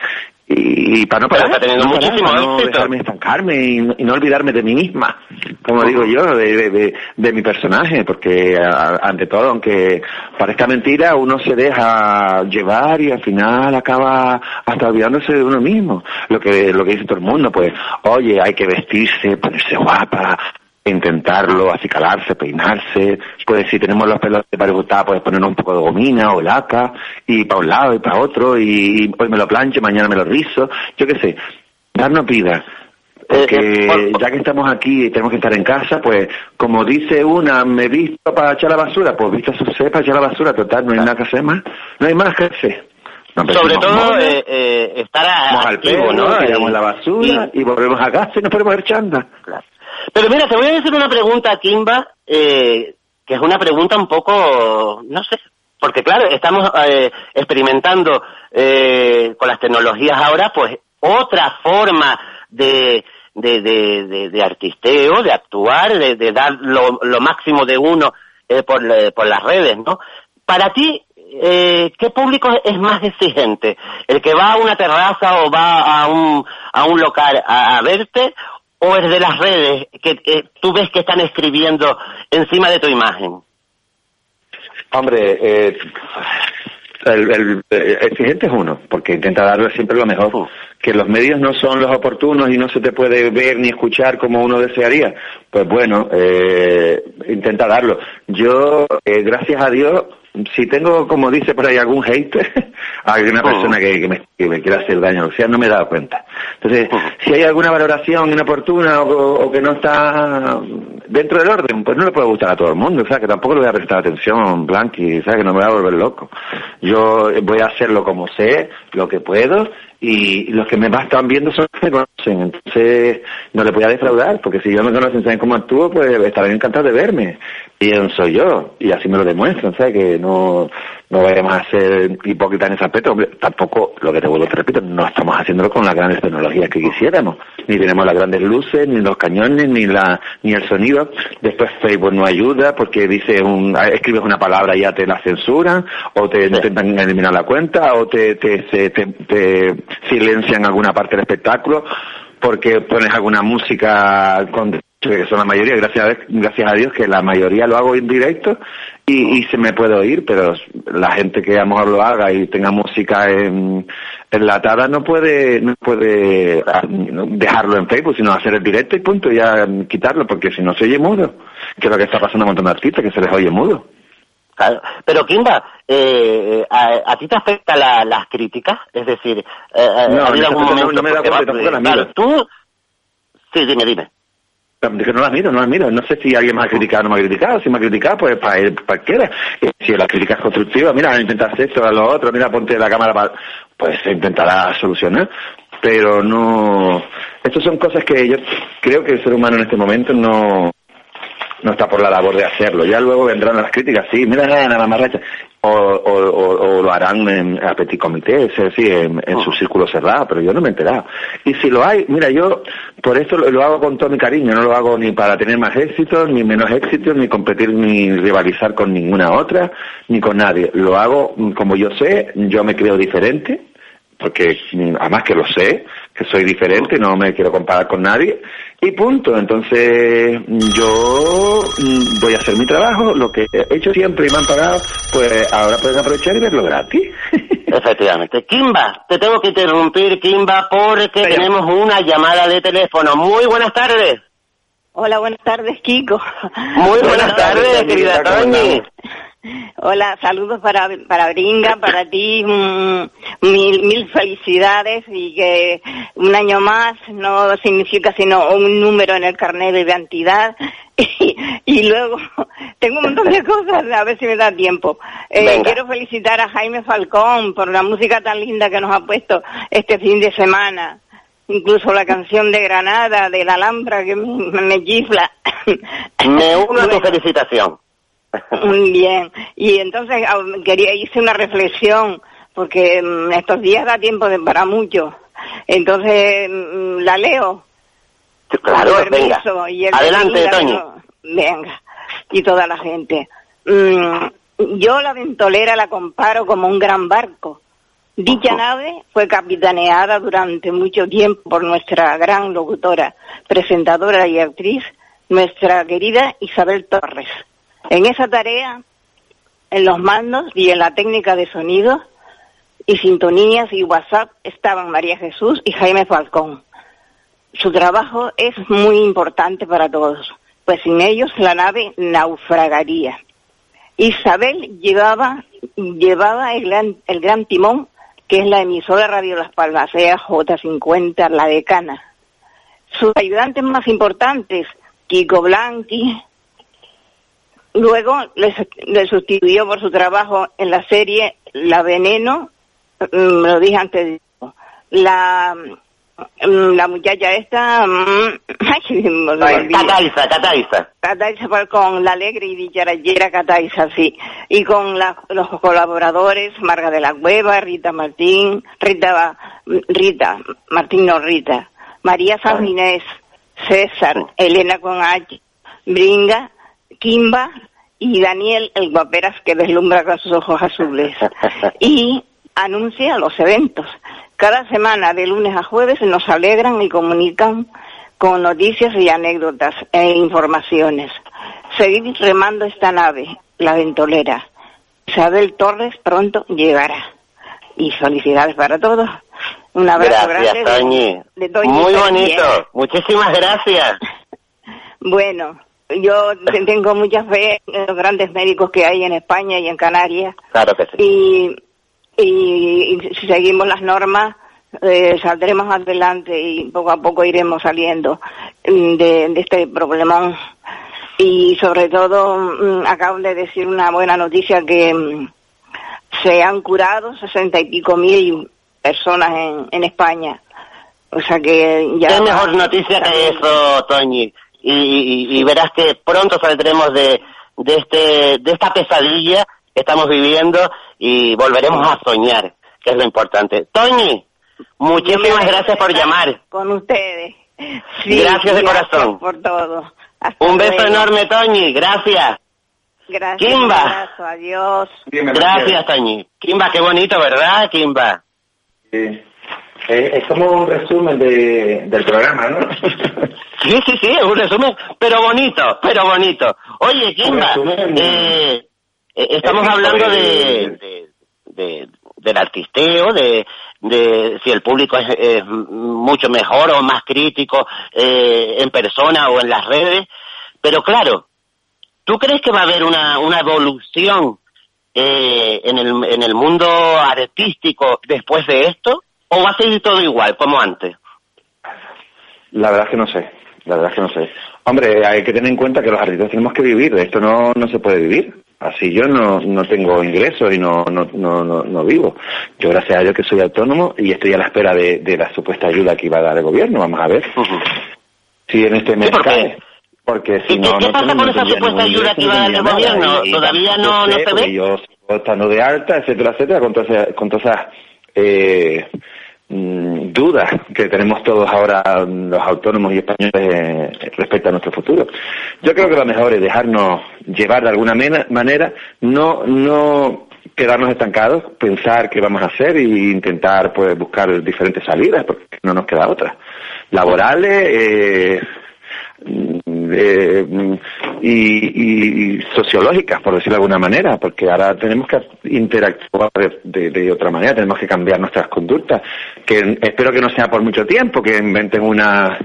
y, y para no parar, está teniendo no, parar, muchísimo para no éxito. dejarme estancarme y, no- y no olvidarme de mí misma, como digo yo, de, de, de- de mi personaje, porque a- ante todo, aunque parezca mentira, uno se deja llevar y al final acaba hasta olvidándose de uno mismo. Lo que, lo que dice todo el mundo, pues, oye, hay que vestirse, ponerse guapa, intentarlo, acicalarse, peinarse, pues si tenemos los pelos de parejustados, pues ponernos un poco de gomina o laca, y para un lado y para otro, y hoy me lo plancho, mañana me lo rizo, yo qué sé, darnos vida. Porque ya que estamos aquí y tenemos que estar en casa, pues como dice una, me he visto para echar la basura, pues visto su para echar la basura, total, no hay nada que hacer más, no hay más que hacer. Nos Sobre todo eh, eh, estar al activo, ¿no? tiramos Y- la basura y, volvemos a casa y nos ponemos a chanda. Pero mira, te voy a decir una pregunta, Kimba, eh, que es una pregunta un poco, no sé, porque claro, estamos eh, experimentando eh, con las tecnologías ahora, pues otra forma de, de, de, de, artisteo, de actuar, de, dar lo, lo máximo de uno eh, por, eh, por las redes, ¿no? Para ti, eh, ¿qué público es más exigente? ¿El que va a una terraza o va a un, a un local a, a verte o el de las redes que eh, tú ves que están escribiendo encima de tu imagen? Hombre, eh, el, el- el exigente es uno, porque intenta darle siempre lo mejor. Que los medios no son los oportunos y no se te puede ver ni escuchar como uno desearía. Pues bueno, eh, intenta darlo. Yo, eh, gracias a Dios, si tengo, como dice por ahí, algún hater, alguna persona que, que me, que me quiera hacer daño, o sea, no me he dado cuenta. Entonces, si hay alguna valoración inoportuna o, o que no está dentro del orden, pues no le puede gustar a todo el mundo, o sea, que tampoco le voy a prestar atención, Blanqui, o sea, que no me voy a volver loco. Yo voy a hacerlo como sé, lo que puedo, y los que me más están viendo son los que me conocen, entonces no le voy a defraudar, porque si yo me conocen, saben cómo actúo, pues estarán encantados de verme. Soy yo, y así me lo demuestran, ¿sabes? Que no, no vayamos a ser hipócritas en ese aspecto, hombre, tampoco, lo que te vuelvo te repito, no estamos haciéndolo con las grandes tecnologías que quisiéramos, ni tenemos las grandes luces, ni los cañones, ni la, ni el sonido, después Facebook no ayuda, porque dice un, escribes una palabra y ya te la censuran, o te intentan eliminar la cuenta, o te, te, te, te silencian alguna parte del espectáculo, porque pones alguna música con que son la mayoría, gracias a, gracias a Dios que la mayoría lo hago en directo y, y se me puede oír, pero la gente que a lo mejor lo haga y tenga música en, enlatada no puede no puede ah, dejarlo en Facebook, sino hacer el directo y punto, y ya quitarlo, porque si no se oye mudo, que es lo que está pasando a un montón de artistas, que se les oye mudo. Claro. Pero Kimba, eh, a, ¿a ti te afecta la, las críticas? Es decir, eh, No, ¿ha habido no, algún no, momento? no me da cuenta, tampoco las claro, miro. tú... Sí, dime, dime. Dije, no las miro, no las miro. No sé si alguien me ha criticado o no me ha criticado. Si me ha criticado, pues para él, para que era. Y Si la crítica es constructiva, mira, intenta hacer esto, a lo otro, mira, ponte la cámara para... Pues se intentará solucionar. Pero no... Estas son cosas que yo creo que el ser humano en este momento no no está por la labor de hacerlo. Ya luego vendrán las críticas, sí, mira, nada, nada más racha. O, o, o, o lo harán en, a petit comité, es decir, en, en su círculo cerrado, pero yo no me he enterado. Y si lo hay, mira, yo por esto lo, lo hago con todo mi cariño, no lo hago ni para tener más éxitos, ni menos éxitos, ni competir, ni rivalizar con ninguna otra, ni con nadie. Lo hago mm, como yo sé, yo me creo diferente, porque mm, además que lo sé, que soy diferente, no me quiero comparar con nadie, y punto. Entonces yo mm, voy a hacer mi trabajo, lo que he hecho siempre y me han pagado, pues ahora pueden aprovechar y verlo gratis. Efectivamente. Kimba, te tengo que interrumpir, Kimba, porque tenemos una llamada de teléfono. Muy buenas tardes. Hola, buenas tardes, Kiko. Muy buenas tardes, querida Toñi. Hola, saludos para, para Bringa, para ti, mm, mil, mil felicidades y que un año más no significa sino un número en el carnet de identidad. Y, y luego, tengo un montón de cosas, a ver si me da tiempo. Eh, quiero felicitar a Jaime Falcón por la música tan linda que nos ha puesto este fin de semana. Incluso la canción de Granada, de la Alhambra, que me, me chifla. Me uno a tu felicitación. Muy bien. Y entonces ah, quería hice una reflexión porque mm, estos días da tiempo de para mucho. Entonces mm, la leo. Claro, venga. y el Adelante, no, Venga. Y toda la gente. Mm, yo la ventolera la comparo como un gran barco. Dicha nave fue capitaneada durante mucho tiempo por nuestra gran locutora, presentadora y actriz, nuestra querida Isabel Torres. En esa tarea, en los mandos y en la técnica de sonido y sintonías y WhatsApp estaban María Jesús y Jaime Falcón. Su trabajo es muy importante para todos, pues sin ellos la nave naufragaría. Isabel llevaba, llevaba el gran, timón, que es la emisora Radio Las Palmas, J50, la decana. Sus ayudantes más importantes, Kiko Blanqui, luego le, sustituyó por su trabajo en la serie La Veneno, mm, lo dije antes, la, mm, la muchacha esta, mm, me. Cataiza, Cataiza. Cataiza Falcón, la alegre y dicharachera Cataiza, sí. Y con la- los colaboradores, Marga de la Cueva, Rita Martín, Rita, Rita, Martín no Rita, María San Inés, César, Elena con H, Bringa, Kimba y Daniel el Guaperas que deslumbra con sus ojos azules. Y anuncia los eventos. Cada semana, de lunes a jueves, nos alegran y comunican con noticias y anécdotas e informaciones. Seguid remando esta nave, la ventolera. Isabel Torres pronto llegará. Y felicidades para todos. Un abrazo Gracias, grande. de- Toñi. de Toñi Muy bonito. Muchísimas gracias. Bueno, yo te- tengo mucha fe en los grandes médicos que hay en España y en Canarias. Claro que sí. y, y, y si seguimos las normas eh, saldremos adelante y poco a poco iremos saliendo mm, de, de este problemón y sobre todo mm, acaban de decir una buena noticia que mm, se han curado sesenta y pico mil personas en, en España o sea que ya Qué mejor noticia que eso, Toñi. Y, y- verás que pronto saldremos de, de, este, de esta pesadilla que estamos viviendo y volveremos a soñar, que es lo importante. Toñi, muchísimas gracias por llamar. con ustedes Sí, Gracias de corazón. por todo Hasta Un beso luego. enorme, Toñi. Gracias. Gracias. Kimba. un abrazo, adiós. Gracias, Toñi. Kimba, qué bonito, ¿verdad, Kimba? Sí. Eh, es como un resumen de, del programa, ¿no? Sí, sí, sí, un resumen, pero bonito, pero bonito. Oye, Kimba, resumen. eh, Eh, estamos Es hablando de- de- del artisteo, de, de si el público es, es mucho mejor o más crítico eh, en persona o en las redes. Pero claro, ¿tú crees que va a haber una, una evolución eh, en, el, en el mundo artístico después de esto? ¿O va a seguir todo igual, como antes? La verdad es que no sé, la verdad es que no sé. Hombre, hay que tener en cuenta que los artistas tenemos que vivir, esto no, no se puede vivir. Así yo no, no tengo ingresos y no, no, no, no, no vivo. Yo gracias a Dios que soy autónomo y estoy a la espera de, de la supuesta ayuda que iba a dar el gobierno, vamos a ver. Si en este mes cae. Porque si ¿Y no, qué no pasa con no esa supuesta ayuda que iba a dar el gobierno? Y ¿Todavía no- no se ve? Yo estando de alta, etcétera, etcétera, con todas esas, con todas esas eh, mm, dudas que tenemos todos ahora mm, los autónomos y españoles eh, respecto a nuestro futuro. Yo creo que lo mejor es dejarnos llevar de alguna manera, no, no quedarnos estancados, pensar qué vamos a hacer e intentar pues buscar diferentes salidas, porque no nos queda otra. Laborales, eh, mm, eh, mm, y, sociológicas, por decirlo de alguna manera, porque ahora tenemos que interactuar de, de- de otra manera, tenemos que cambiar nuestras conductas, que espero que no sea por mucho tiempo, que inventen una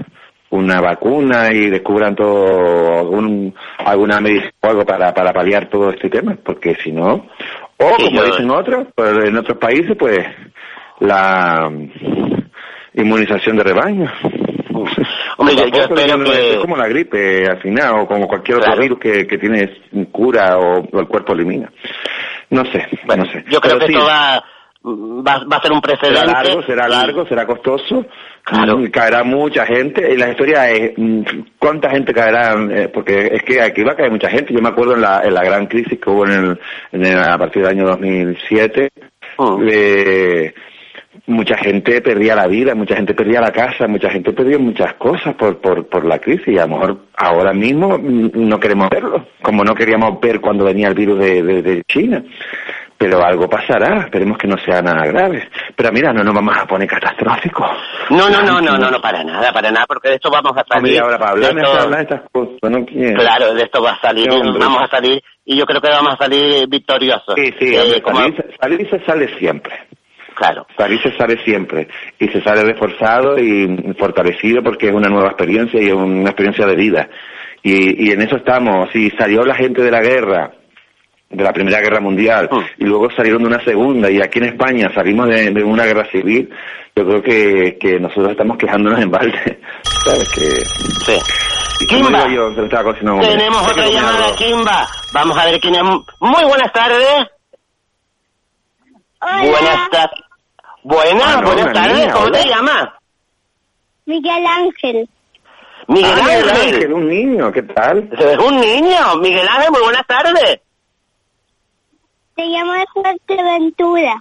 una vacuna y descubran todo algún, alguna medicina o algo para, para paliar todo este tema, porque si no, o como yo- dicen otros, pues en otros países, pues la inmunización de rebaño. Hombre, yo- yo Tampoco espero no- que- Es como la gripe, al final, o como cualquier otro virus que, que tiene cura o, o el cuerpo elimina. No sé, no sé. Yo creo Pero que sí, esto va, va, va a ser un precedente. Será largo, será largo, será costoso. Mm, Caerá mucha gente. Y la historia es, mm, ¿cuánta gente caerá? Eh, porque es que aquí va a caer mucha gente. Yo me acuerdo en la, en la gran crisis que hubo en el, en el- a partir del año 2007. eh, mucha gente perdía la vida, mucha gente perdía la casa, mucha gente perdía muchas cosas por, por, por la crisis y a lo mejor ahora mismo mm, no queremos verlo, como no queríamos ver cuando venía el virus de, de, de China. Pero algo pasará, esperemos que no sea nada grave. Pero mira, no nos vamos a poner catastróficos. No, no, no, no, no, no, para nada, para nada, porque de esto vamos a salir. Ahora para de esto- para hablar de estas cosas, no. Claro, de esto va a salir, vamos a salir, y yo creo que vamos a salir victoriosos. Sí, sí, Eh, como- salir se sale siempre. Claro. Salir se sale siempre. Y se sale reforzado y fortalecido porque es una nueva experiencia y es una experiencia de vida. Y, y en eso estamos. Si salió la gente de la guerra, de la Primera Guerra Mundial, y luego salieron de una segunda, y aquí en España salimos de, de una guerra civil, yo creo que, que nosotros estamos quejándonos en balde. ¿Sabes? Que... Sí. Kimba, yo, se. Tenemos otra llamada. Kimba. Vamos a ver quién es. Muy buenas tardes. Buenas tardes. Buenas, Ah, no, buenas tardes. niña, ¿Cómo te llamas? Miguel Ángel. Miguel Ah, Miguel Ángel. Ángel, un niño, ¿qué tal? Es un niño. Miguel Ángel, muy buenas tardes. Te llamo de Fuerteventura.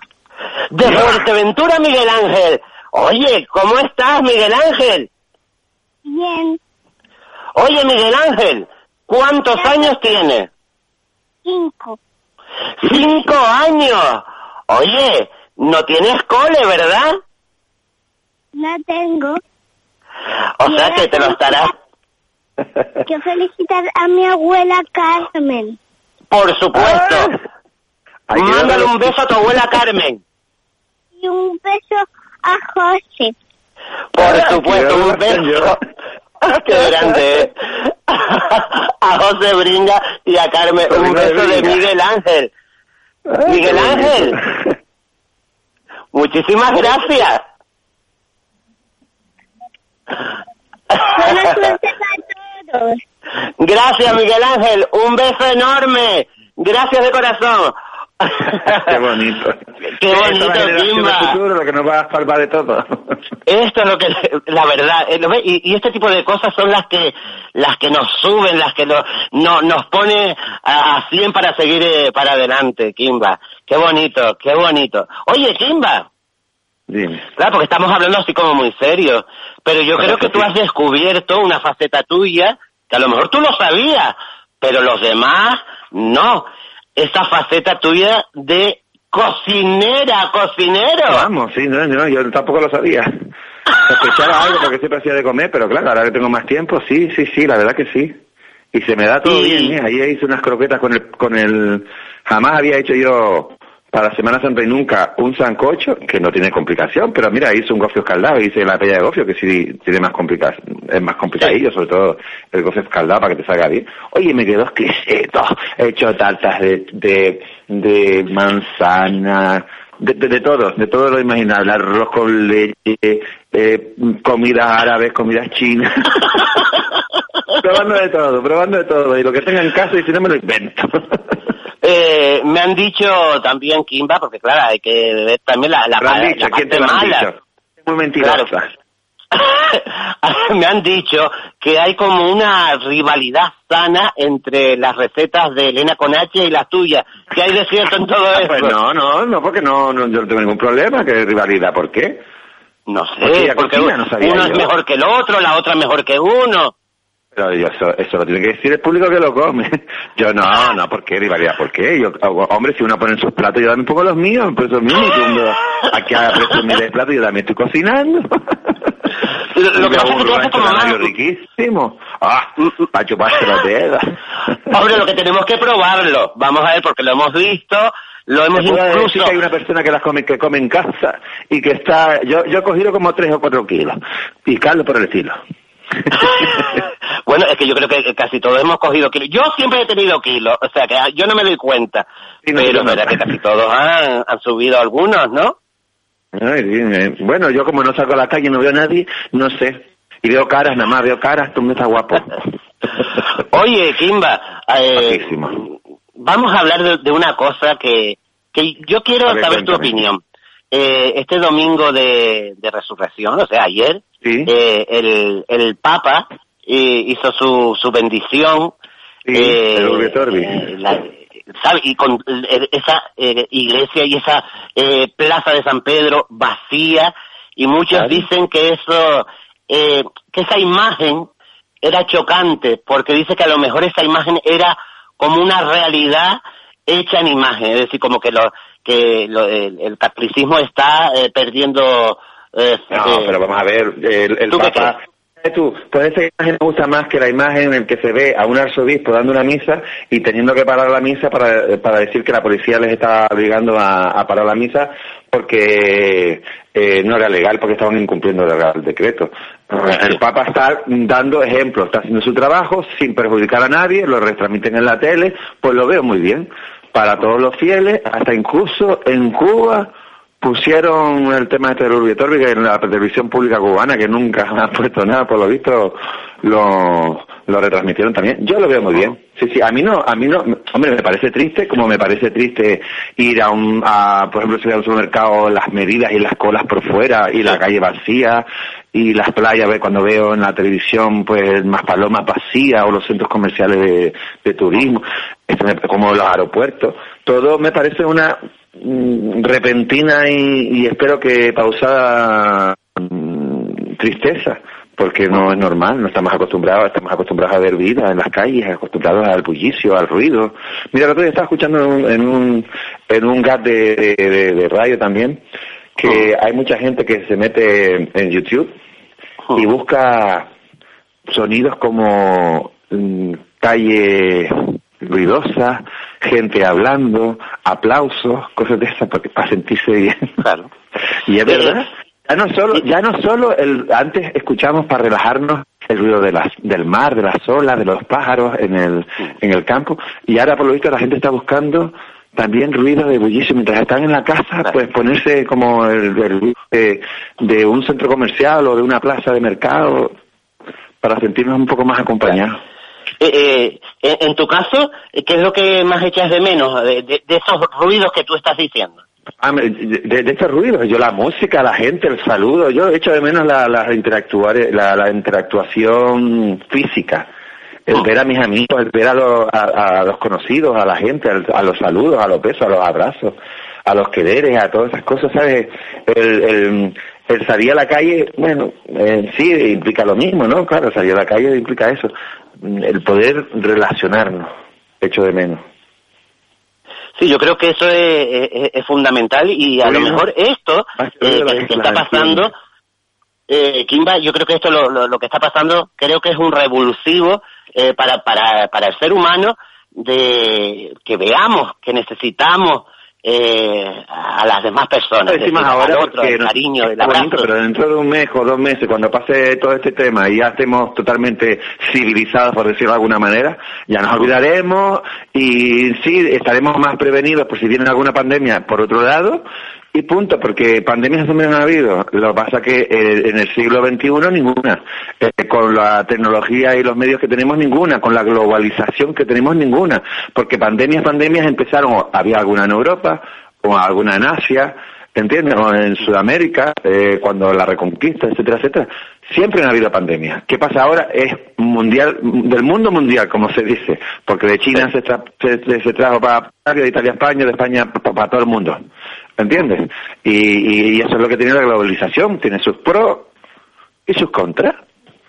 De Fuerteventura, Miguel Ángel. Oye, ¿cómo estás, Miguel Ángel? Bien. Oye, Miguel Ángel, ¿cuántos años tienes? Cinco. Cinco años. Oye, no tienes cole, ¿verdad? No tengo. O sea que te lo estarás, Quiero felicitar a mi abuela Carmen. por supuesto. Que Mándale un beso a tu abuela Carmen. Y un beso a José. Por supuesto, un beso. Qué grande. A José Bringa y a Carmen. Un beso de. Miguel Ángel. Miguel. Ángel. Muchísimas gracias. Buena suerte a todos. Gracias, Miguel Ángel. Un beso enorme. Gracias de corazón. Qué bonito. Qué bonito, Kimba. futuro, lo que nos va a salvar de todo. Esto es lo que, la verdad, eh, ¿lo ves? y, y este tipo de cosas son las que, las que nos suben, las que lo- no, nos pone a, a 100 para seguir eh, para adelante, Kimba. Qué bonito, qué bonito. Oye, Kimba, Dime. claro, porque estamos hablando así como muy serio, pero yo creo que tú has descubierto una faceta tuya que a lo mejor tú lo sabías, pero los demás no. Esa faceta tuya de cocinera, cocinero. Vamos, sí, no, no, yo tampoco lo sabía. Sospechaba algo porque siempre hacía de comer, pero claro, ahora que tengo más tiempo, sí, sí, sí, la verdad que sí. Y se me da todo bien, ¿eh? Ayer hice unas croquetas con el, con el, jamás había hecho yo para Semana Santa y nunca un sancocho, que no tiene complicación, pero mira, hice un gofio escaldado, hice la pella de gofio, que sí tiene más complicación, es más complicadillo, sobre todo el gofio escaldado para que te salga bien. Oye, me quedó exquisito, he hecho tartas de, de, de manzana, de, de, de todo, de todo lo imaginable, arroz con leche, eh, comidas árabes, comidas chinas. probando de todo, probando de todo, y lo que tenga en casa y si no me lo invento. Eh, me han dicho también, Kimba, porque claro, hay que ver también la, la, han la dicho, ¿quién parte te lo han mala. dicho? Muy mentirosa. me han dicho que hay como una rivalidad sana entre las recetas de Elena Conache y las tuyas. ¿Qué hay de cierto en todo esto? Pues no, no, no, porque no, no, yo no tengo ningún problema, que rivalidad, ¿por qué? No sé, porque cocina, no sabía uno yo. es mejor que el otro, la otra mejor que uno. Pero yo, eso, eso lo tiene que decir el público que lo come. Yo no, no, ¿por qué rivalidad? ¿Por qué? Yo, hombre, si uno pone en sus platos, yo también pongo los míos, pues eso mismo, aquí a presumir el plato, yo también estoy cocinando. Lo que pasa es que tú haces como riquísimo. Ah, para chuparse los dedos. Hombre, lo que tenemos que probarlo. Vamos a ver, porque lo hemos visto, lo hemos incluso... que hay una persona que las come, que come en casa y que está, yo, yo he cogido como tres o cuatro kilos. Y Carlos por el estilo. Bueno, es que yo creo que casi todos hemos cogido kilos. Yo siempre he tenido kilos, o sea que yo no me doy cuenta. no, pero es no. verdad que casi todos han, han subido algunos, ¿no? Ay, bien, eh. Bueno, yo como no salgo a la calle, no veo a nadie, no sé. Y veo caras, nada más veo caras, tú me estás guapo. Oye, Kimba, eh, vamos a hablar de, de una cosa que, que yo quiero ver, saber tu opinión. Eh, este domingo de, de resurrección, o sea, ayer, eh, el, el Papa hizo su, su bendición. eh, el eh, la- ¿sabe? Y con eh, esa iglesia y esa plaza de San Pedro vacía, y muchos Claro. dicen que eso, eh, que esa imagen era chocante, porque dice que a lo mejor esa imagen era como una realidad hecha en imagen, es decir, como que lo que lo- el, el catolicismo está eh, perdiendo... eh, No, eh, pero vamos a ver, el, el ¿Tú qué Papa... Eh, Tú, pues esa imagen me gusta más que la imagen en que se ve a un arzobispo dando una misa y teniendo que parar la misa para, para decir que la policía les está obligando a, a parar la misa porque eh, no era legal, porque estaban incumpliendo el, el decreto. El Papa está dando ejemplos, está haciendo su trabajo sin perjudicar a nadie, lo retransmiten en la tele, pues lo veo muy bien. Para todos los fieles, hasta incluso en Cuba, pusieron el tema este del Urbi et Orbi, que en la televisión pública cubana, que nunca han puesto nada, por lo visto lo, lo retransmitieron también. Yo lo veo muy bien. Sí, sí, a mí no, a mí no, hombre, me parece triste, como me parece triste ir a un, a, por ejemplo, si voy al supermercado, las medidas y las colas por fuera, y la calle vacía, y las playas, cuando veo en la televisión, pues, más palomas vacías, o los centros comerciales de, de turismo, como los aeropuertos, todo me parece una, mm, repentina y, y espero que pausada mm, tristeza porque no es normal, no estamos acostumbrados, estamos acostumbrados a ver vida en las calles, acostumbrados al bullicio, al ruido. Mira, el otro día estaba escuchando en un, en un, en un gag de, de, de- de radio también que hay mucha gente que se mete en, en YouTube y busca sonidos como mm, calle ruidosa, gente hablando, aplausos, cosas de esas para, para sentirse bien. Claro. Y es verdad, ya no solo, ya no solo el, antes escuchamos para relajarnos el ruido de las, del mar, de las olas, de los pájaros en el, en el campo, y ahora por lo visto la gente está buscando también ruido de bullicio. Mientras están en la casa, pues ponerse como el, ruido de, de un centro comercial o de una plaza de mercado para sentirnos un poco más acompañados. Eh, eh, en, tu caso, ¿qué es lo que más echas de menos de, de- de esos ruidos que tú estás diciendo? Ah, de, de estos ruidos, yo la música, la gente, el saludo, yo echo de menos la, la, interactuar, la, la interactuación física, el ver a mis amigos, el ver a, los- a, a los conocidos, a la gente, al- a los saludos, a los besos, a los abrazos, a los quereres, a todas esas cosas, ¿sabes? El, el, el salir a la calle, bueno, eh, sí, implica lo mismo, ¿no? Claro, salir a la calle implica eso, el poder relacionarnos, echo de menos. Sí, yo creo que eso es, es- es fundamental y a lo mejor esto que eh, que, que está pasando eh, Kimba, yo creo que esto lo, lo, lo que está pasando, creo que es un revulsivo eh, para, para, para el ser humano de que veamos que necesitamos eh, a las demás personas. Decir, ahora al otro, el cariño, el abrazo. bonito, pero dentro de un mes o dos meses, cuando pase todo este tema y ya estemos totalmente civilizados, por decirlo de alguna manera, ya nos olvidaremos y sí, estaremos más prevenidos por si viene alguna pandemia por otro lado. Y punto, porque pandemias también han habido. Lo que pasa que eh, en el siglo XXI ninguna. Eh, con la tecnología y los medios que tenemos ninguna. Con la globalización que tenemos ninguna. Porque pandemias, pandemias empezaron, había alguna en Europa, o alguna en Asia, ¿entiendes? O en Sudamérica, eh, cuando la reconquista, etcétera, etcétera. Siempre han habido pandemias. ¿Qué pasa ahora? Es mundial, del mundo mundial, como se dice. Porque de China se, se, trajo para Italia, Italia España, de España para, todo el mundo. ¿Entiendes? Y, y eso es lo que tiene la globalización. Tiene sus pros y sus contras.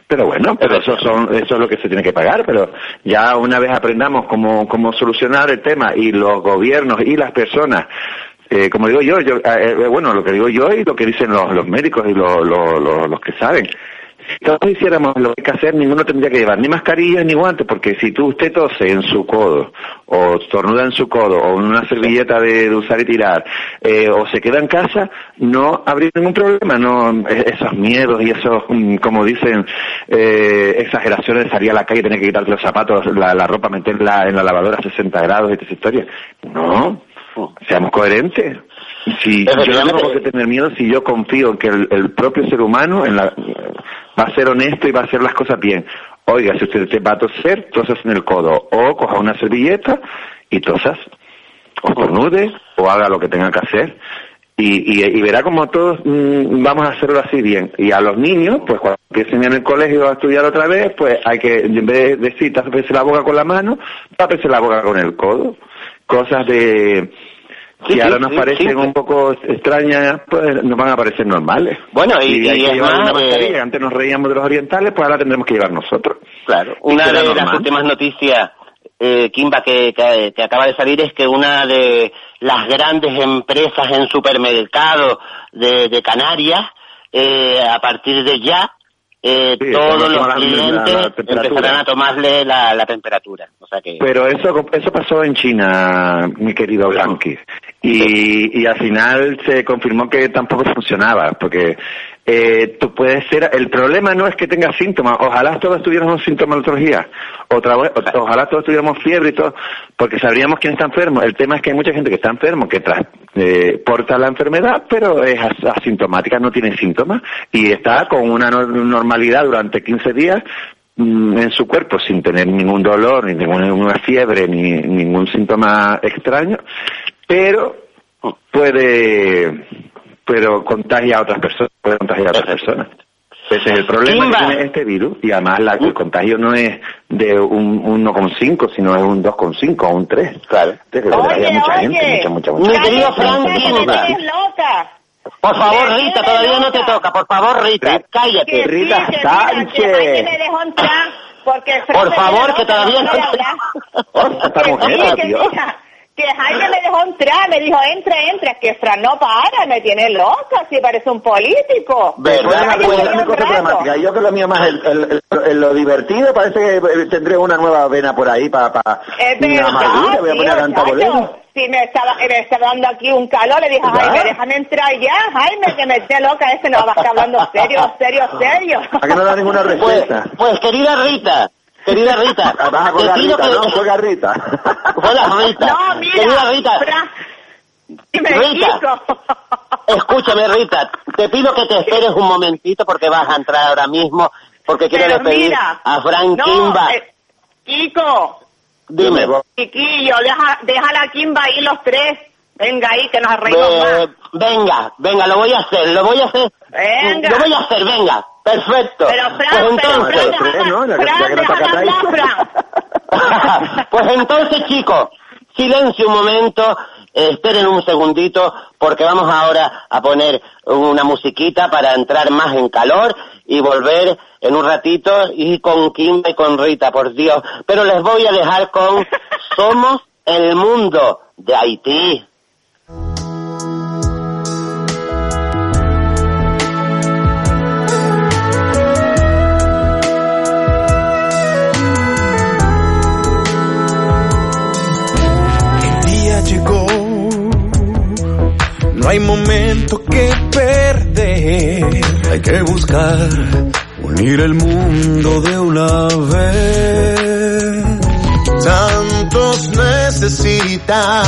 Pero bueno, pero eso, son, eso es lo que se tiene que pagar, pero ya una vez aprendamos cómo, cómo solucionar el tema y los gobiernos y las personas, eh, como digo yo, yo eh, eh, bueno, lo que digo yo y lo que dicen los, los médicos y los, los, los, los que saben, si todos hiciéramos lo que hay que hacer, ninguno tendría que llevar ni mascarilla ni guantes, porque si tú usted tose en su codo, o estornuda en su codo, o en una servilleta de, de usar y tirar, eh, o se queda en casa, no habría ningún problema, no eh, esos miedos y esos, mm, como dicen, eh, exageraciones de salir a la calle, tener que quitarte los zapatos, la, la ropa, meterla en la lavadora a 60 grados y toda esa historia. No, seamos coherentes. Si yo no tengo qué tener miedo si yo confío en que el, el propio ser humano en la, va a ser honesto y va a hacer las cosas bien. Oiga, si usted te va a toser, tosas en el codo. O coja una servilleta y tosas. O estornude, o haga lo que tenga que hacer. Y, y, y verá como todos mm, vamos a hacerlo así bien. Y a los niños, pues cuando empiecen en el colegio a estudiar otra vez, pues hay que, en vez de decir, tápese la boca con la mano, tápese la boca con el codo. Cosas de Sí, sí, ahora nos parecen un poco extrañas, pues nos van a parecer normales. Bueno, y- y que es llevar más, una mascarilla. eh, Antes nos reíamos de los orientales, pues ahora tendremos que llevar nosotros. Claro, una de las últimas noticias, eh, Kimba, que, que, que acaba de salir es que una de las grandes empresas en supermercados de, de Canarias, eh, a partir de ya, eh, Sí, todos los clientes la- la temperatura. empezarán a tomarle la, la temperatura. O sea que... Pero eso, eso pasó en China, mi querido Blanqui. Y, y al final se confirmó que tampoco funcionaba, porque eh, tú puedes ser, el problema no es que tengas síntomas, ojalá todos tuviéramos sintomatología, otra vez, ojalá todos tuviéramos fiebre y todo, porque sabríamos quién está enfermo. El tema es que hay mucha gente que está enfermo, que tras, eh, porta la enfermedad, pero es as- asintomática, no tiene síntomas, y está con una no- normalidad durante 15 días, mm, en su cuerpo sin tener ningún dolor, ni ninguna fiebre, ni ningún síntoma extraño, pero puede, pero contagia a otras personas, puede contagiar a otras personas. Ese es el problema que tiene este virus y además la- el contagio no es de un 1,5 sino es un 2,5 o un 3. Claro. Entonces, a mucha gente, mucha, mucha, mucha Mi querido Frank. Por favor, Rita, todavía no te toca. Por favor, Rita, cállate. Dejó entrar porque Fran Por favor, que todavía no no- voy a hablar. Esta mujer, que Jaime me dejó entrar, me dijo, entra, entra, que Fran no para, me tiene loca, si parece un político. Rato. dramáticas. Yo que lo mío más, el, el- el- el- lo divertido, parece que eh, tendré una nueva vena por ahí para... Pa, Es verdad, voy a poner a cantar chacho. bolero. Si me estaba, me estaba dando aquí un calor, le dije, ¿Verdad? Jaime, déjame entrar ya, Jaime, que me esté loca, ese no va a estar hablando serio, serio, serio. ¿A que no da ninguna receta? Pues, querida Rita, querida Rita, Vas a te colgar pido Rita, que... ¿no? Colgar Rita. Hola, Rita. No, mira, Querida Rita. Fran, dime, Rita. Escúchame, Rita, te pido que te esperes un momentito porque vas a entrar ahora mismo, porque quiero Pero despedir mira, a Frank no, Kimba. eh, Kiko, Dime. chiquillo, deja, déjala a Kimba ahí los tres. Venga ahí, que nos arreglamos Eh, venga, venga, lo voy a hacer, lo voy a hacer. Venga. Lo voy a hacer, venga. Perfecto. Pero Fran, pues pero entonces, Fran, hablar, Fran. pues entonces, chicos, silencio un momento, eh, esperen un segundito, porque vamos ahora a poner una musiquita para entrar más en calor y volver en un ratito y con Kimba y con Rita, por Dios. Pero les voy a dejar con Somos el Mundo de Haití. Hay momento que perder. Hay que buscar unir el mundo de una vez. Tantos necesitan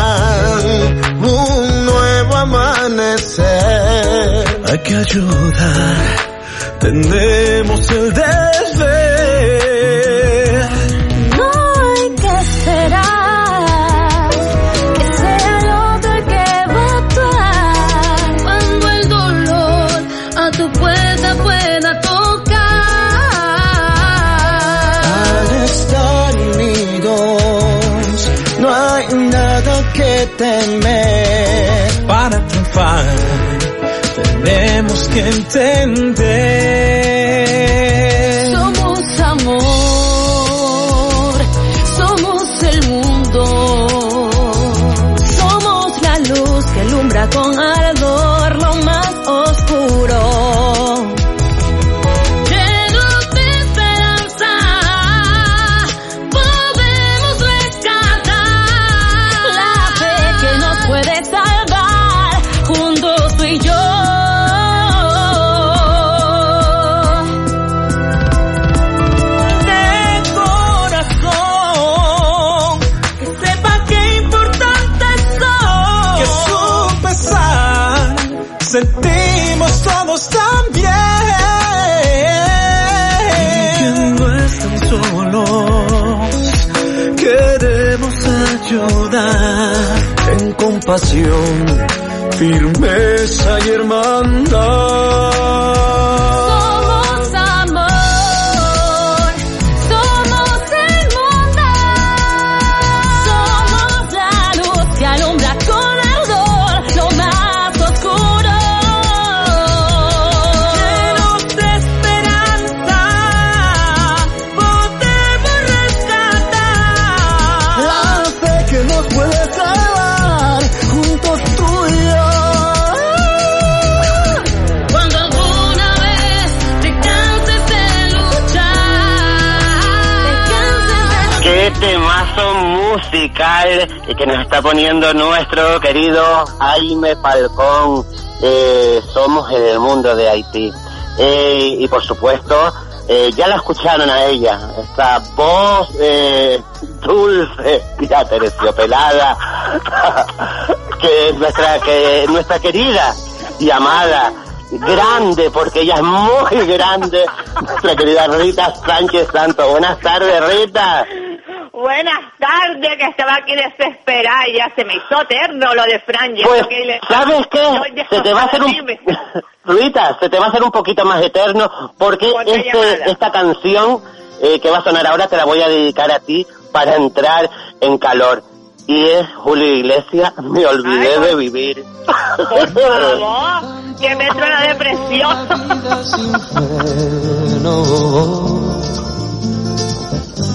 un nuevo amanecer. Hay que ayudar, tendemos el deber. Temer. Para triunfar, tenemos que entender. En compasión firmeza y hermandad temazo musical que nos está poniendo nuestro querido Jaime Falcón. Eh, somos el mundo de Haití. Eh, y por supuesto, eh, ya la escucharon a ella, esta voz eh, dulce, ya terciopelada, que es nuestra, que nuestra querida y amada, grande, porque ella es muy grande, nuestra querida Rita Sánchez Santos. Buenas tardes, Rita. Buenas tardes, que estaba aquí desesperada y ya se me hizo eterno lo de Fran. Pues, le- ¿sabes qué? Se te va a hacer un... Rita, se te va a hacer un poquito más eterno porque este, esta canción eh, que va a sonar ahora te la voy a dedicar a ti para entrar en calor. Y es Julio Iglesias, me olvidé de vivir. Por favor, que me entra la depresión.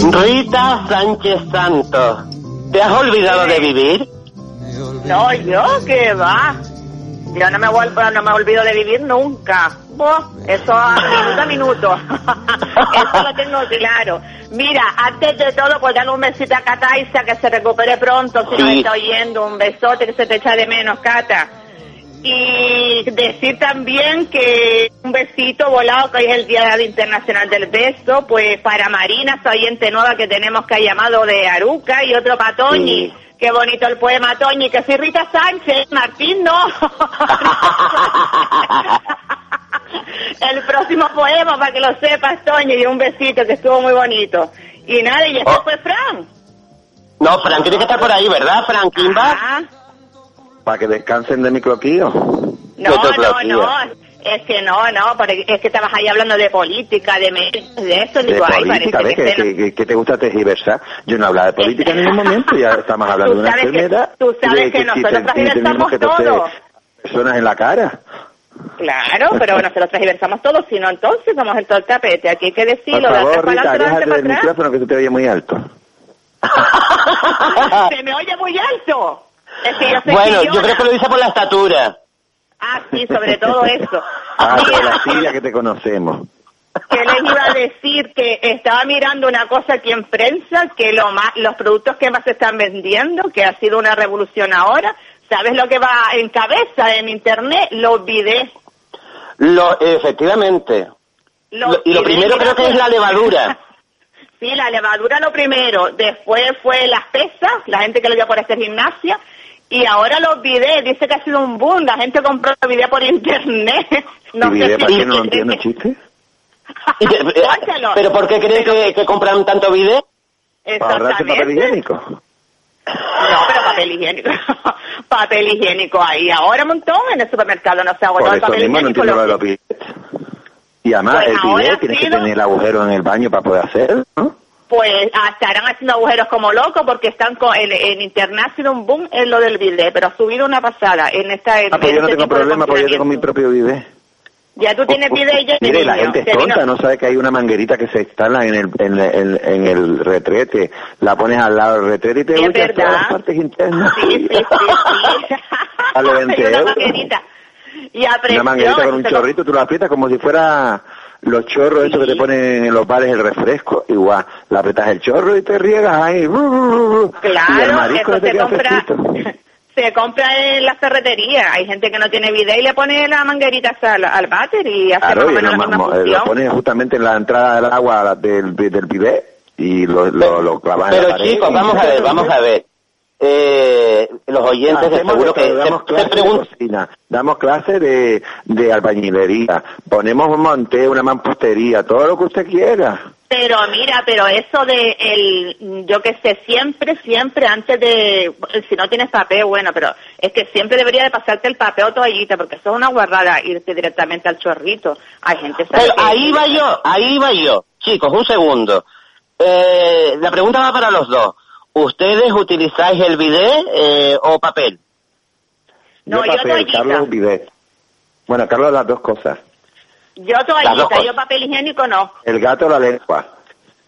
Rita Sánchez Santos, ¿te has olvidado de vivir? No, yo, que va. Yo no me vuelvo, no me olvido de vivir nunca. Buah, eso a minuto a minuto. eso lo tengo claro. Mira, antes de todo, pues darle un besito a Cataisa, que se recupere pronto, si nos Sí. está oyendo. Un besote que se te echa de menos, Cata. Y decir también que un besito volado, que hoy es el Día Internacional del Beso, pues para Marina, esa oyente nueva que tenemos que ha llamado de Aruca, y otro para Toñi. Qué bonito el poema, Toñi, que soy Rita Sánchez, Martín no. el próximo poema, para que lo sepas, Toñi, y un besito, que estuvo muy bonito. Y nada, y este fue Fran. No, Frank tiene que estar por ahí, ¿verdad, Frank Kimba? Para que descansen de mi cloquillo. no, no, no. Es que no, no, porque es que estabas ahí hablando de política, de, de eso, De digo, ay, política, parece ¿ves? que, Que, este que- te gusta tergiversar. Yo no hablaba de política en ningún momento, ya estamos hablando de Tú una enfermedad. tú sabes que nosotros transversamos todo. personas en la cara. Claro, pero nosotros transversamos todo, si no, entonces vamos en todo el tapete. Aquí hay que Por decirlo, de favor, Rita, adelante del micrófono que se te oye muy alto. Se me oye muy alto. Es que yo Bueno, yo creo que lo dice por la estatura. Ah, sí, sobre todo eso. Ah, por la silla que te conocemos. que les iba a decir que estaba mirando una cosa aquí en prensa, que lo más, los productos que más se están vendiendo, que ha sido una revolución ahora, ¿sabes lo que va en cabeza en internet? Los bidés. Lo, efectivamente. Los Lo- y lo primero creo que es la levadura. Sí, la levadura lo primero, después fue las pesas, la gente que lo dio por hacer gimnasia, y ahora los bidés, dice que ha sido un boom, la gente compró los bidés por internet. No ¿Y sé video si para no lo entiendo el chiste? ¿Pero por qué creen que, que compran tanto video? Para ahorrarse papel higiénico. No, pero papel higiénico. papel higiénico ahí. Ahora un montón en el supermercado no se agotado el papel mismo no higiénico. entiendo lo de los. Y además, Pues el bidet tienes que tener el agujero en el baño para poder hacerlo, ¿no? Pues ah, estarán haciendo agujeros como locos porque están con, en, en internet ha sido un boom en lo del bidet, pero ha subido una pasada en esta en Ah, pues yo no este tengo problema porque yo tengo mi propio bidet. Ya tú tienes bidet ya Mire, la gente es tonta, no sabe que hay una manguerita que se instala en el, en, el- en el retrete. La pones al lado del retrete y te duchas todas las partes internas. Sí, sí, sí, sí. Vale 20 Hay una euros. manguerita. Y a Una manguerita con un chorrito, tú la aprietas como si fuera los chorros esos que te ponen en los bares el refresco, igual, la apretas el chorro y te riegas ahí. y el Claro, marisco eso te se queda compra, fresquito. se compra en la ferretería. Hay gente que no tiene bidet y le pone la manguerita al, al váter y hace Claro, más o y menos lo, la misma eh, lo función. pones justamente en la entrada del agua del, del bidet y lo, lo, lo clavas en la Pero pared. chicos, y- vamos a ver, vamos a ver. Eh, los oyentes de Hacemos seguro que se, damos se clases de cocina, damos clases de, de albañilería, ponemos un monte, una mampostería, todo lo que usted quiera. Pero mira, pero eso de el, yo que sé, siempre, siempre antes de, si no tienes papel, bueno, pero es que siempre debería de pasarte el papel o toallita, porque eso es una guardada irte directamente al chorrito. Hay gente sabe Pero que- ahí va yo, ahí va yo. Chicos, un segundo. Eh, la pregunta va para los dos. ¿Ustedes utilizáis el bidet eh, o papel? No, yo papel, toallita. Carlos bidet. Bueno, Carlos las dos cosas. Yo toallita, cosas. yo papel higiénico no. El gato la lengua.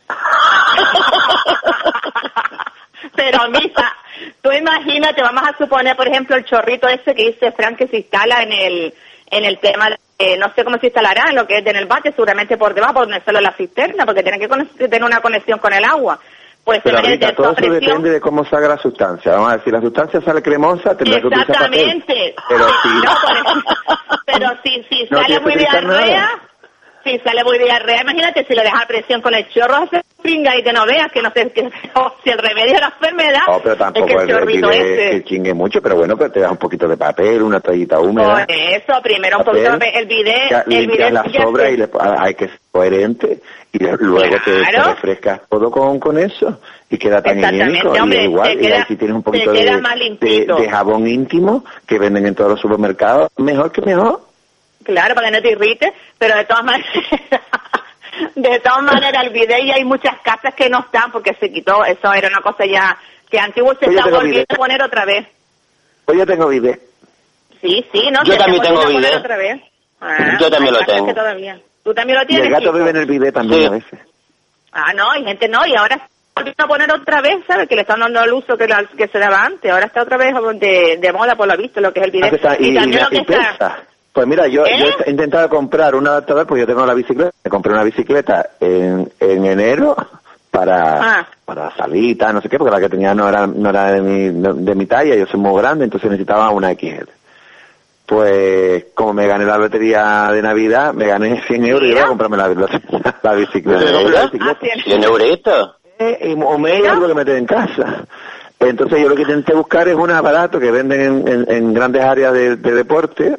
Pero misa, tú imagínate, vamos a suponer, por ejemplo, el chorrito ese que dice Frank que se instala en el en el tema, de, no sé cómo se instalará, en lo que es en el bate, seguramente por debajo, por ponérselo en la cisterna, porque tiene que tener una conexión con el agua. Pues Pero se mete Rita, de todo eso depende de cómo salga la sustancia. Vamos a ver, si la sustancia sale cremosa, tendrá que utilizar papel. Exactamente. Pero si, No, pero si, si No sale muy diarrea, si sale muy diarrea, imagínate si le dejas presión con el chorro, hace pringa y que no veas que no sé que, o si el remedio de la enfermedad Oh, pero es tampoco que el chorrito ese. que chingue mucho, pero bueno, pero te das un poquito de papel, una toallita húmeda. Por eso, primero un poquito de papel, el bidet, ya el bidet la sobra se- y le- hay que ser coherente y luego te- te, Claro. refrescas todo con, con eso y queda tan higiénico y hombre, es igual te y queda- ahí si tienes un te poquito queda de, de, de jabón íntimo que venden en todos los supermercados mejor que mejor Claro, para que no te irrites, pero de todas maneras, de todas maneras el bidet y hay muchas casas que no están porque se quitó, eso era una cosa ya que antiguo se Pues yo está tengo volviendo a poner otra vez. pues yo tengo bidet Sí, sí, ¿no? Yo Se también tengo volviendo a poner bidet. otra vez. Ah, Yo también lo tengo. que todavía. ¿Tú también lo y tienes? el gato chico? vive en el bidet también Sí. a veces Ah, no, hay gente no, y ahora se está volviendo a poner otra vez, ¿sabes? Que le están dando el uso que, la- que se daba antes. Ahora está otra vez de, de moda, por lo visto, lo que es el Ah, bidet. está- y, también y- lo que y está... Pues mira, yo, ¿Eh? yo he intentado comprar un adaptador, pues yo tengo la bicicleta, me compré una bicicleta en, en enero para, Ah. para salir y tal, no sé qué, porque la que tenía no era, no era de mi, no- de mi talla, yo soy muy grande, entonces necesitaba una XL. pues como me gané la lotería de Navidad, me gané 100 euros y voy a comprarme la, la, la bicicleta. La bicicleta. Ah, 100. Eh, y- o medio lo que meter en casa. Entonces yo lo que intenté buscar es un aparato que venden en, en- en grandes áreas de, de deporte,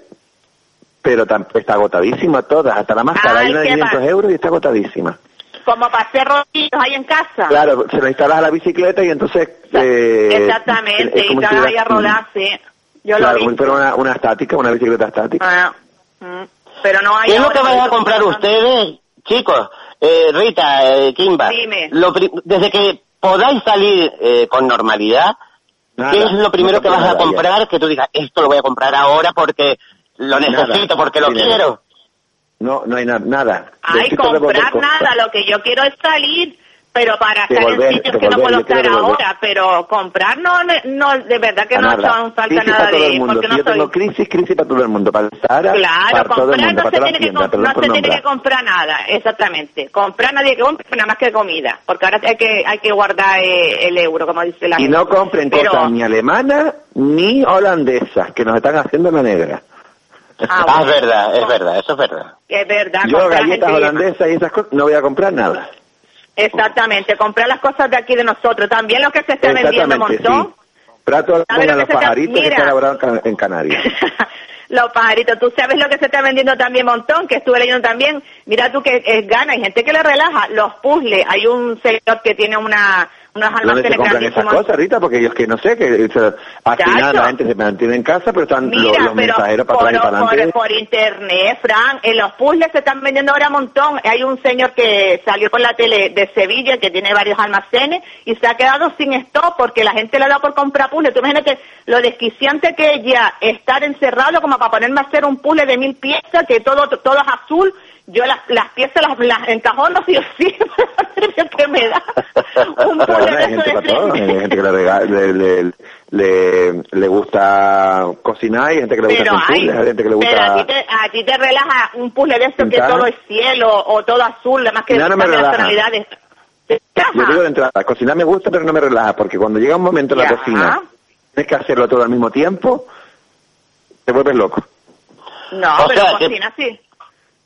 pero está agotadísima todas, hasta la más cara, Ay, hay una de qué 500 mal. euros y está agotadísima. Como para hacer rodillos ahí en casa. Claro, se lo instalas a la bicicleta y entonces... eh, Exactamente, es y te vas a rodar, sí. Yo claro, lo vi. una, una estática, una bicicleta estática. Ah, mm, pero no hay ¿Qué es lo que vais a comprar ustedes, chicos? Eh, Rita, eh, Kimba, Dime. lo pri- desde que podáis salir eh, con normalidad, Nada, ¿qué es lo primero no que vas a nada ya. comprar que tú digas, esto lo voy a comprar ahora porque lo Nada, necesito, porque lo dinero. quiero? No, no hay na- nada. Ay, Necesito comprar nada, lo que yo quiero es salir, pero para estar en sitios que no puedo estar ahora, pero comprar no, no, no, de verdad que A no son falta crisis nada de, porque Si no yo tengo soy... crisis, crisis para todo el mundo. Para el Sahara, Claro, para todo el comprar mundo, no para se tiene que no se tiene comprar nada, exactamente. Comprar nadie que compre nada más que comida, porque ahora hay que hay que guardar eh, el euro, como dice la Y gente. no compren Pero- cosas ni alemanas ni holandesas, que nos están haciendo la negra. Ah, Ah, es verdad, es verdad, eso es verdad. Es verdad, Yo galletas holandesas y esas cosas no voy a comprar nada. Exactamente, comprar las cosas de aquí de nosotros. También lo que se está vendiendo un montón. sí. Prato ¿Sabe lo a que los está- pajaritos que Mira. está elaborado en Can- en Canarias. Los pajaritos, tú sabes lo que se está vendiendo también montón, que estuve leyendo también. Mira tú que es gana, hay gente que le relaja. Los puzzles, hay un señor que tiene una unos ¿Dónde se almacenes compran esas cosas, Rita? Porque yo es que no sé, que o sea, al final la gente se mantiene en casa, pero están los, Mira, los pero mensajeros para por, atrás y para por, adelante. por internet, Fran, en los puzzles se están vendiendo ahora un montón. Hay un señor que salió por la tele de Sevilla que tiene varios almacenes y se ha quedado sin stock porque la gente le da por comprar puzzles. Tú imagínate lo desquiciante que es ya estar encerrado como para ponerme a hacer un puzzle de mil piezas que todo todo es azul. Yo las, las piezas las, las encajono sí o sí, que me da un de hay eso gente de para todo, hay gente que le, le, le, le, le gusta cocinar, hay gente que le gusta Pero, hacer ay, puzzles, hay gente que le pero a ti, gusta... te, a ti te relaja un puzzle de esto que todo es cielo o todo azul, además que No, no me tonalidades. Yo digo de entrada, cocinar me gusta, pero no me relaja, porque cuando llega un momento en la cocina, tienes que hacerlo todo al mismo tiempo, te vuelves loco. No, O pero sea, que- cocina sí.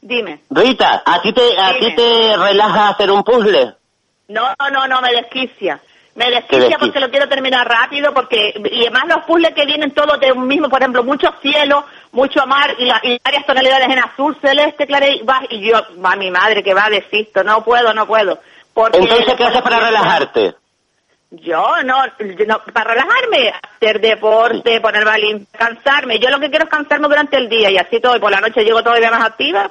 Dime. Rita, ¿a ti te, a ti te relaja hacer un puzzle? No, no, no, me desquicia. Me desquicia desquicia. porque lo quiero terminar rápido, porque y además los puzzles que vienen todos de un mismo, por ejemplo, mucho cielo, mucho mar y, la- y varias tonalidades en azul, celeste, claro, y, va, y yo, va mi madre que va, desisto, no puedo, no puedo. Porque Entonces, ¿qué haces para relajarte? Yo no, yo no, para relajarme, hacer deporte, ponerme a cansarme. Yo lo que quiero es cansarme durante el día y así todo, y por la noche llego todavía más activa.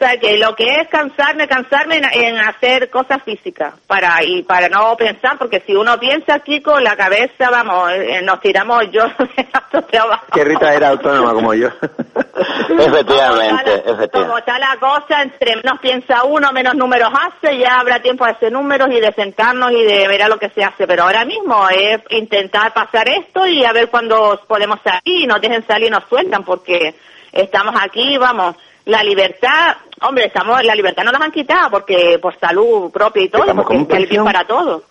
O sea, que lo que es cansarme, cansarme en, en hacer cosas físicas para y para no pensar, porque si uno piensa aquí con la cabeza, vamos, eh, nos tiramos yo de tanto trabajo. Que Rita era autónoma como yo. Efectivamente, Como efectivamente. está la cosa, entre menos piensa uno, menos números hace, ya habrá tiempo de hacer números y de sentarnos y de ver a lo que se hace. Pero ahora mismo es intentar pasar esto y a ver cuándo podemos salir y nos dejen salir y nos sueltan, porque estamos aquí, vamos, la libertad, hombre, estamos, la libertad no nos han quitado porque por salud propia y todo, Estamos porque como prisión. para todo.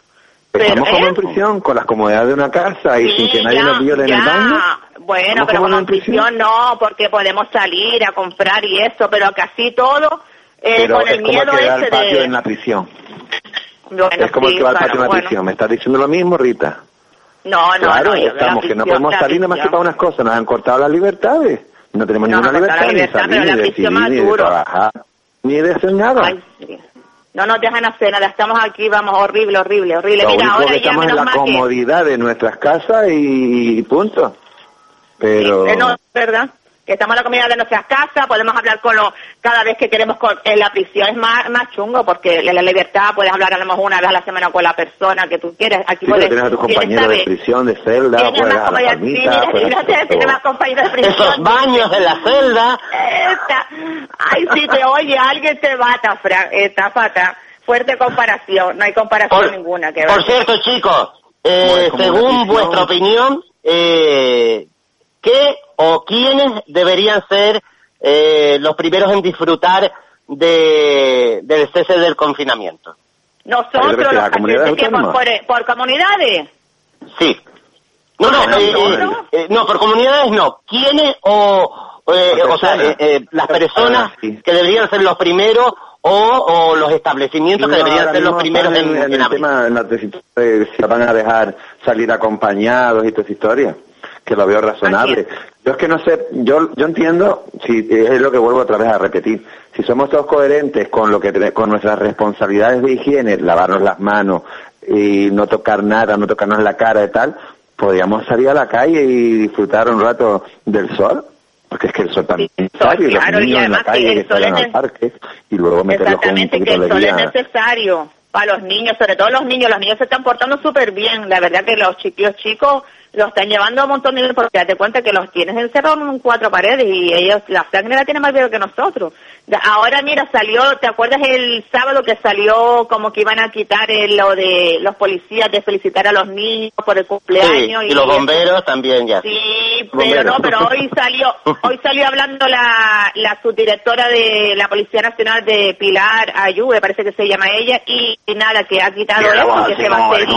Estamos Pero, como ¿eh? en prisión, con las comodidades de una casa y Sí, sin que nadie ya, nos viole en el baño. Bueno, ¿Estamos pero como como en prisión no, porque podemos salir a comprar y eso, pero casi todo eh, Pero con el es como miedo va al ese patio de... en la prisión. Bueno, es como sí, el que va al claro, patio en la bueno. prisión. ¿Me estás diciendo lo mismo, Rita? No, no, claro, no, estamos, que no prisión, podemos salir nada más que prisión. para unas cosas. Nos han cortado las libertades. No tenemos ninguna cortado la libertad, libertad, ni pero salir, la ni decidir, más ni de trabajar, ni de hacer nada. Ay, sí. No nos dejan hacer nada, estamos aquí, vamos, horrible, horrible, horrible. Lo Mira, único ahora que ya estamos en la que... comodidad de nuestras casas y, y punto. Pero... Eh, no, ¿verdad? Que estamos en la comida de nuestras casas, podemos hablar con lo, cada vez que queremos con, en la prisión es más, más chungo porque en la libertad puedes hablar a lo mejor una vez a la semana con la persona que tú quieres. Aquí Sí, puedes, tienes a tu tienes, compañero de prisión, de celda, Tienes puedes más a la compañeros, tienes más compañeros de prisión. Esos baños de la celda. Esta. Ay, si te oye, alguien te mata, Fran. Esta fata. Fuerte comparación, no hay comparación Por- ninguna que ver. Por cierto, chicos, eh, según vuestra opinión, eh, ¿qué o quiénes deberían ser eh, los primeros en disfrutar de, del cese del confinamiento? Nosotros, los la comunidad que por, autónoma. por, por comunidades. Sí. No, no, eh, eh, eh, no, por comunidades no. ¿Quiénes o, eh, o sea, eh, eh, las personas que deberían ser los primeros o, o los establecimientos que deberían ser los primeros en, en, en el abrir? tema en la tesis de si van a dejar salir acompañados y toda esa historia, que lo veo razonable. Yo es que no sé, yo yo entiendo, si es lo que vuelvo otra vez a repetir, si somos todos coherentes con lo que con nuestras responsabilidades de higiene, lavarnos las manos y no tocar nada, no tocarnos la cara y tal, podríamos salir a la calle y disfrutar un rato del sol. Porque es que el sol también es necesario, y los claro, y niños en la calle que es al parque y luego meterlos con un Exactamente, que poquito el de sol es necesario para los niños, sobre todo los niños. Los niños se están portando súper bien. La verdad que los chiquillos chicos los están llevando a un montón de niños porque date cuenta que los tienes encerrados en cuatro paredes y ellos, la sangre la tienen más miedo que nosotros. Ahora mira, salió, ¿te acuerdas el sábado que salió como que iban a quitar el- lo de los policías de felicitar a los niños por el Sí, cumpleaños? y los bomberos también ya. Sí, pero no, pero hoy salió, hoy salió hablando la, la subdirectora de la Policía Nacional de Pilar Ayude, parece que se llama ella, y, y nada, que ha quitado eso, que se va a seguir.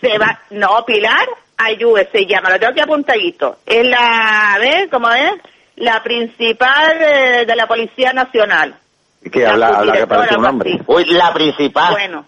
Se va, no, Pilar Ayude se llama, lo tengo que apuntadito. Es la, a ver, ¿cómo es? La principal eh, de la Policía Nacional. que habla, habla que parece un hombre. Uy, la principal. Bueno.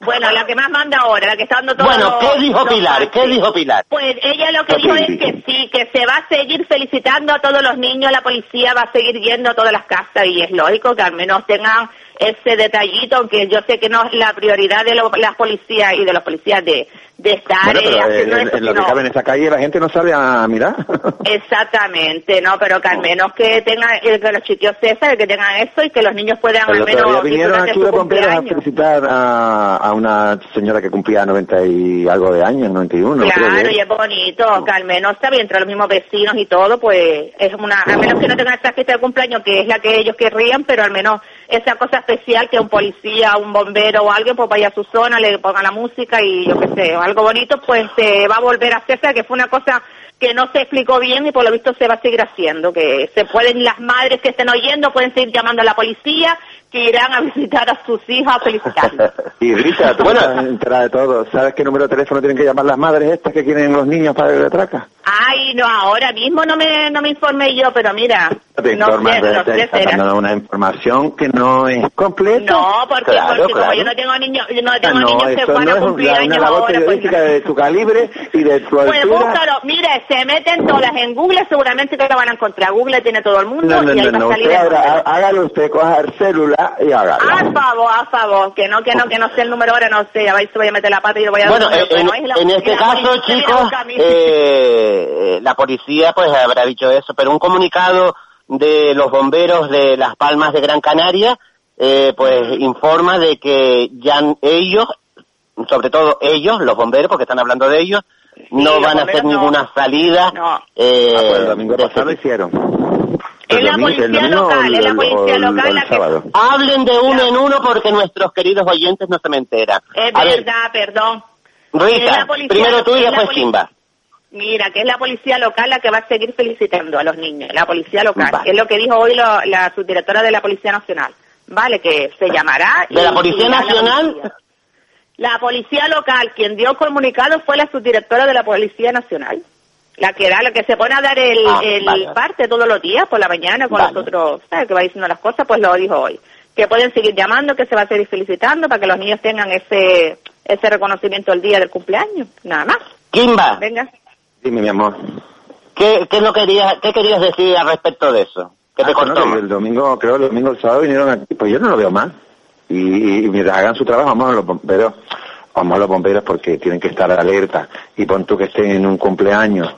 Bueno, la que más manda ahora, la que está dando todo. Bueno, ¿qué dijo Pilar? ¿Qué dijo Pilar? Pues ella lo que ¿Qué dijo es que sí, que se va a seguir felicitando a todos los niños, la policía va a seguir yendo a todas las casas y es lógico que al menos tengan ese detallito, aunque yo sé que no es la prioridad de lo- las policías y de los policías de, de estar Bueno, eh, haciendo en, eso, en lo que sino- cabe en esa calle la gente no sale a mirar. Exactamente, no, pero que al menos que tengan, eh, que los chiquillos César, que tengan eso y que los niños puedan al menos vinieron aquí de a cumpleaños. felicitar a, a una señora que cumplía 90 y algo de años, 91 creo Claro, y es bonito, que al menos está bien, entre los mismos vecinos y todo, pues es una, a menos que no tengan esa fiesta de cumpleaños, que es la que ellos querrían, pero al menos esa cosa especial que un policía, un bombero o alguien, pues vaya a su zona, le ponga la música y yo qué sé, algo bonito, pues se va a volver a hacerse, que fue una cosa que no se explicó bien y por lo visto se va a seguir haciendo, que se pueden, las madres que estén oyendo pueden seguir llamando a la policía, que irán a visitar a sus hijos a felicitarlos. Y Rita, tú estás enterada de todo. ¿Sabes qué número de teléfono tienen que llamar las madres estas que quieren los niños para ir de traca? Ay, no, ahora mismo no me, no me informé yo, pero mira, Te no informas sé, no te sé, será. dando una información que no es completa. No, porque, Claro, porque como claro. yo no tengo niños, yo no Ah, tengo no, niños que van no a cumplir una años labor ahora, pues periodística de tu calibre y de tu Pues altura. búscalo, mire, se meten todas en Google, seguramente que lo van a encontrar. Google tiene todo el mundo No, no, y ahí no, va no. a salir Usted ahora, hágalo usted, coja el celular y hágalo. A favor, a favor, que no, que no, que no sé el número ahora, no sé, a ver si voy a meter la pata y lo voy a Bueno, dar. en, en este caso, chicos, eh, la policía pues habrá dicho eso, pero un comunicado de los bomberos de Las Palmas de Gran Canaria, eh, pues informa de que ya ellos, sobre todo ellos, los bomberos, porque están hablando de ellos, no van a hacer no. ninguna salida. No. eh, Ah, pues el domingo pasado lo ese- hicieron. Es El la policía local, es la policía local. Hablen de uno en uno porque nuestros queridos oyentes no se me enteran. Es A ver, verdad, perdón. Rita, primero tú y después Chimba. Mira, que es la policía local la que va a seguir felicitando a los niños, la policía local, Vale. que es lo que dijo hoy lo- la subdirectora de la Policía Nacional. Vale, que se llamará... ¿De la Policía y la- Nacional? La policía local, quien dio comunicado fue la subdirectora de la Policía Nacional. La que da, la que se pone a dar el, Ah, el vale. parte todos los días por la mañana con Vale. los otros, ¿sabes? Que va diciendo las cosas, pues lo dijo hoy. Que pueden seguir llamando, que se va a seguir felicitando para que los niños tengan ese ese reconocimiento el día del cumpleaños. Nada más. Kimba, Venga. Dime, mi amor. ¿qué, qué, no querías, ¿qué querías decir al respecto de eso? Que te Ah, bueno, cortó. que el domingo, creo el domingo, el sábado vinieron aquí, pues yo no lo veo mal. Y, y mientras hagan su trabajo, vamos a los bomberos, vamos a los bomberos porque tienen que estar alerta. Y pon tú que estén en un cumpleaños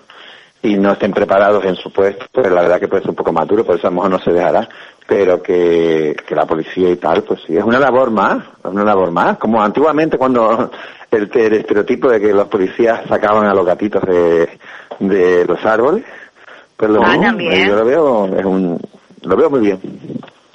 y no estén preparados en su puesto, pues la verdad que puede ser un poco más duro, por eso a lo mejor no se dejará. Pero que, que la policía y tal, pues sí, es una labor más, es una labor más. Como antiguamente cuando el, el estereotipo de que los policías sacaban a los gatitos de, de los árboles, pues lo Ah, mismo, también. yo lo veo, es un, lo veo muy bien.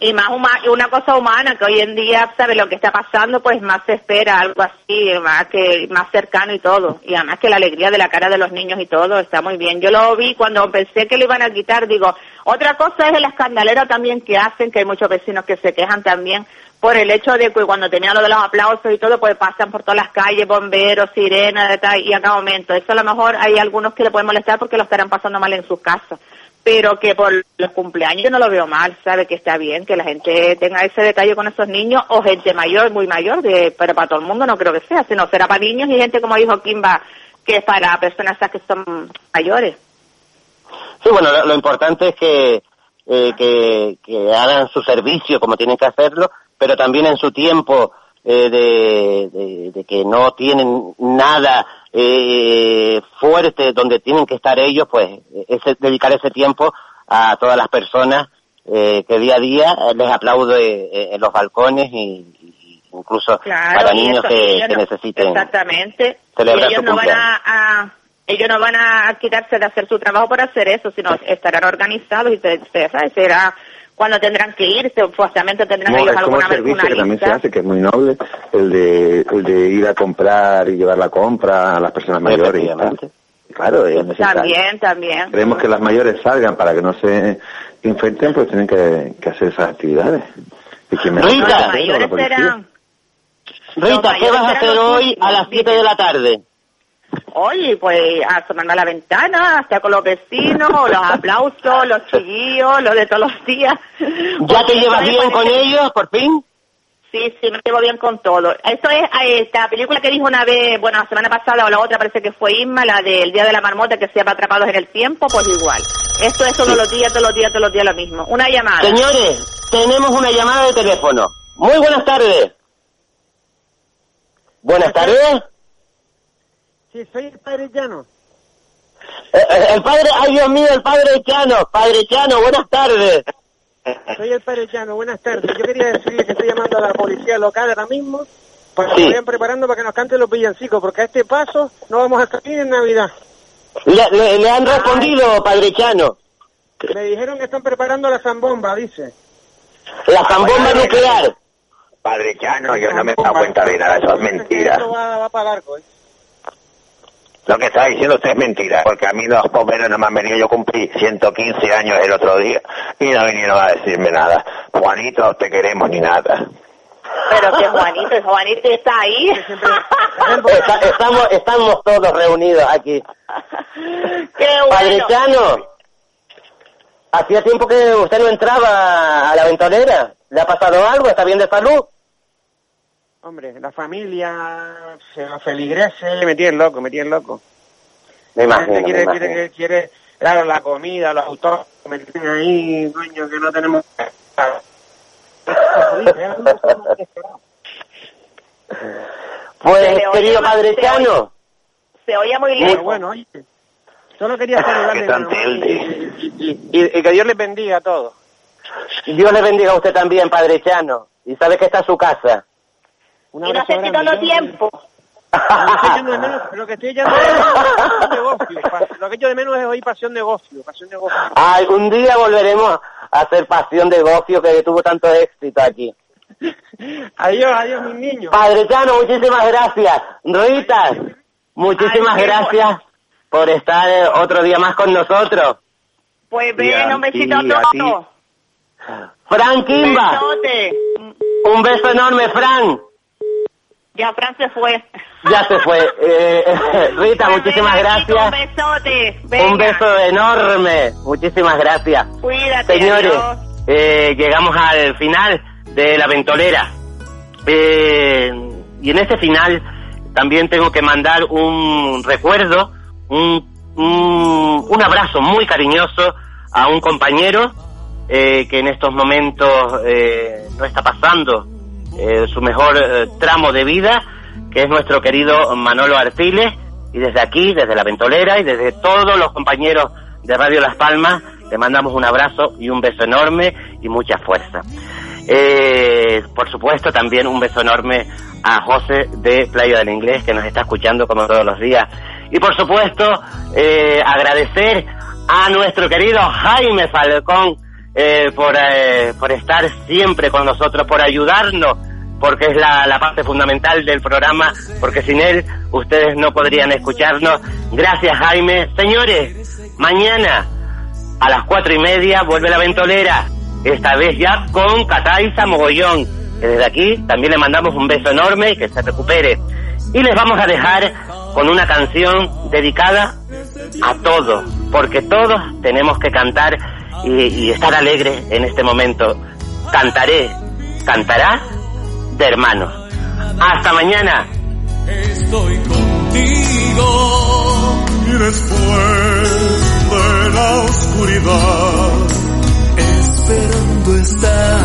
Y más huma- una cosa humana, que hoy en día, ¿sabe lo que está pasando? Pues más se espera, algo así, más que más cercano y todo. Y además que la alegría de la cara de los niños y todo está muy bien. Yo lo vi cuando pensé que lo iban a quitar, digo, otra cosa es el escandalero también que hacen, que hay muchos vecinos que se quejan también, por el hecho de que cuando tenían lo de los aplausos y todo, pues pasan por todas las calles, bomberos, sirenas, y a cada momento. Eso a lo mejor hay algunos que le pueden molestar porque lo estarán pasando mal en sus casas. Pero que por los cumpleaños yo no lo veo mal, sabe que está bien que la gente tenga ese detalle con esos niños o gente mayor, muy mayor, de, pero para todo el mundo no creo que sea, sino será para niños y gente como dijo Kimba, que es para personas que son mayores. Sí, bueno, lo, lo importante es que, eh, que, que hagan su servicio como tienen que hacerlo, pero también en su tiempo eh, de, de- de que no tienen nada eh, fuerte donde tienen que estar ellos, pues ese, dedicar ese tiempo a todas las personas eh, que día a día les aplaudo eh, en los balcones y, y incluso Claro, para niños eso, que, que no- necesiten. Exactamente. celebrar y ellos su no van a, a- ellos no van a quitarse de hacer su trabajo por hacer eso, sino estarán organizados y se, se- será cuando tendrán que irse, forzosamente tendrán No, ellos es como el alguna vez servicio una que también se hace, que es muy noble, el de, el de ir a comprar y llevar la compra a las personas mayores y tal. Claro, es necesario. También, también. Queremos que las mayores salgan para que no se infecten, pues tienen que, que hacer esas actividades. Y Rita. que policía. serán- Rita, ¿qué vas a hacer hoy a las 7 de la tarde? Oye, pues asomarme a la ventana, estar con los vecinos, los aplausos, los chillillos, lo de todos los días. ¿Ya te llevas bien con ellos, por fin? Sí, sí, me llevo bien con todo. Eso es eh, esta película que dijo una vez, bueno, la semana pasada o la otra parece que fue Isma, la del Día de la Marmota que se llama Atrapados en el Tiempo, pues igual. Esto es todos los días, todos los días, todos los días lo mismo. Una llamada. Señores, tenemos una llamada de teléfono. Muy buenas tardes. Buenas tardes. Sí, soy el padre Llano. Eh, eh, El padre, ay Dios mío, el padre Chano. Padre Chano, buenas tardes. Soy el padre Llano, buenas tardes. Yo quería decirle que estoy llamando a la policía local ahora mismo para que Sí. vayan preparando para que nos canten los villancicos, porque a este paso no vamos a salir en Navidad. Le, le- le han respondido, padre Chano. Me dijeron que están preparando la zambomba, dice. La zambomba nuclear. Padre Chano, yo no me he dado cuenta de nada, eso es mentira. Esto va, va para largo, ¿eh? Lo que está diciendo usted es mentira, porque a mí los bomberos no me han venido, yo cumplí 115 años el otro día y no vinieron a decirme nada. Juanito, te queremos ni nada. Pero que Juanito, Juanito está ahí. Está- estamos, estamos todos reunidos aquí. Qué Padre. Chano, hacía tiempo que usted no entraba a la ventolera. ¿Le ha pasado algo? ¿Está bien de salud? Hombre, la familia, se los feligreses, me tienen loco, me tienen loco. Me La gente imagino, me quiere, imagino. quiere, quiere, claro, la comida, los autos, me tienen ahí, dueños que no tenemos... Pues, querido Padre Chano, Se oye muy lejos. bueno, oye, solo quería saludarle y, y- y- y que Dios les bendiga a todos. Dios le bendiga a usted también, Padre Chano. Y sabe que está en su casa. Un Y no todo Yo- tiempo. Lo que estoy echando de menos- lo que estoy echando de menos es pasión de gofio. Pa- Lo que echo de menos es oír pasión de gofio. Pasión de gofio. Algún día volveremos a hacer Pasión de Gofio que tuvo tanto éxito aquí. Adiós, adiós, mis niños. Padre Chano, muchísimas gracias. Rita, muchísimas Ay, gracias por estar otro día más con nosotros. Pues a un besito a todos. Fran Kimba, Besote. un beso enorme, Fran. Ya Fran se fue. Ya se fue. Eh, Rita, Pues muchísimas venga, chico, Un gracias. besote. Venga. Un beso enorme. Muchísimas gracias. Cuídate. Señores, eh, llegamos al final de la ventolera. Eh, y en ese final también tengo que mandar un recuerdo, un, un, un abrazo muy cariñoso a un compañero eh, que en estos momentos eh, no está pasando eh, su mejor eh, tramo de vida, que es nuestro querido Manolo Artiles. Y desde aquí, desde la ventolera y desde todos los compañeros de Radio Las Palmas, le mandamos un abrazo y un beso enorme y mucha fuerza. Eh, por supuesto, también un beso enorme a José de Playa del Inglés, que nos está escuchando como todos los días. Y por supuesto, eh, agradecer a nuestro querido Jaime Falcón eh, por, eh, por estar siempre con nosotros, por ayudarnos, porque es la, la parte fundamental del programa, porque sin él ustedes no podrían escucharnos. Gracias Jaime. Señores, mañana a las cuatro y media vuelve la ventolera, esta vez ya con Cataiza Mogollón. que desde aquí también le mandamos un beso enorme y que se recupere. Y les vamos a dejar con una canción dedicada a todos, porque todos tenemos que cantar y, y estar alegres en este momento. Cantaré, cantarás de hermanos. Hasta mañana. Estoy contigo y después de la oscuridad, esperando estar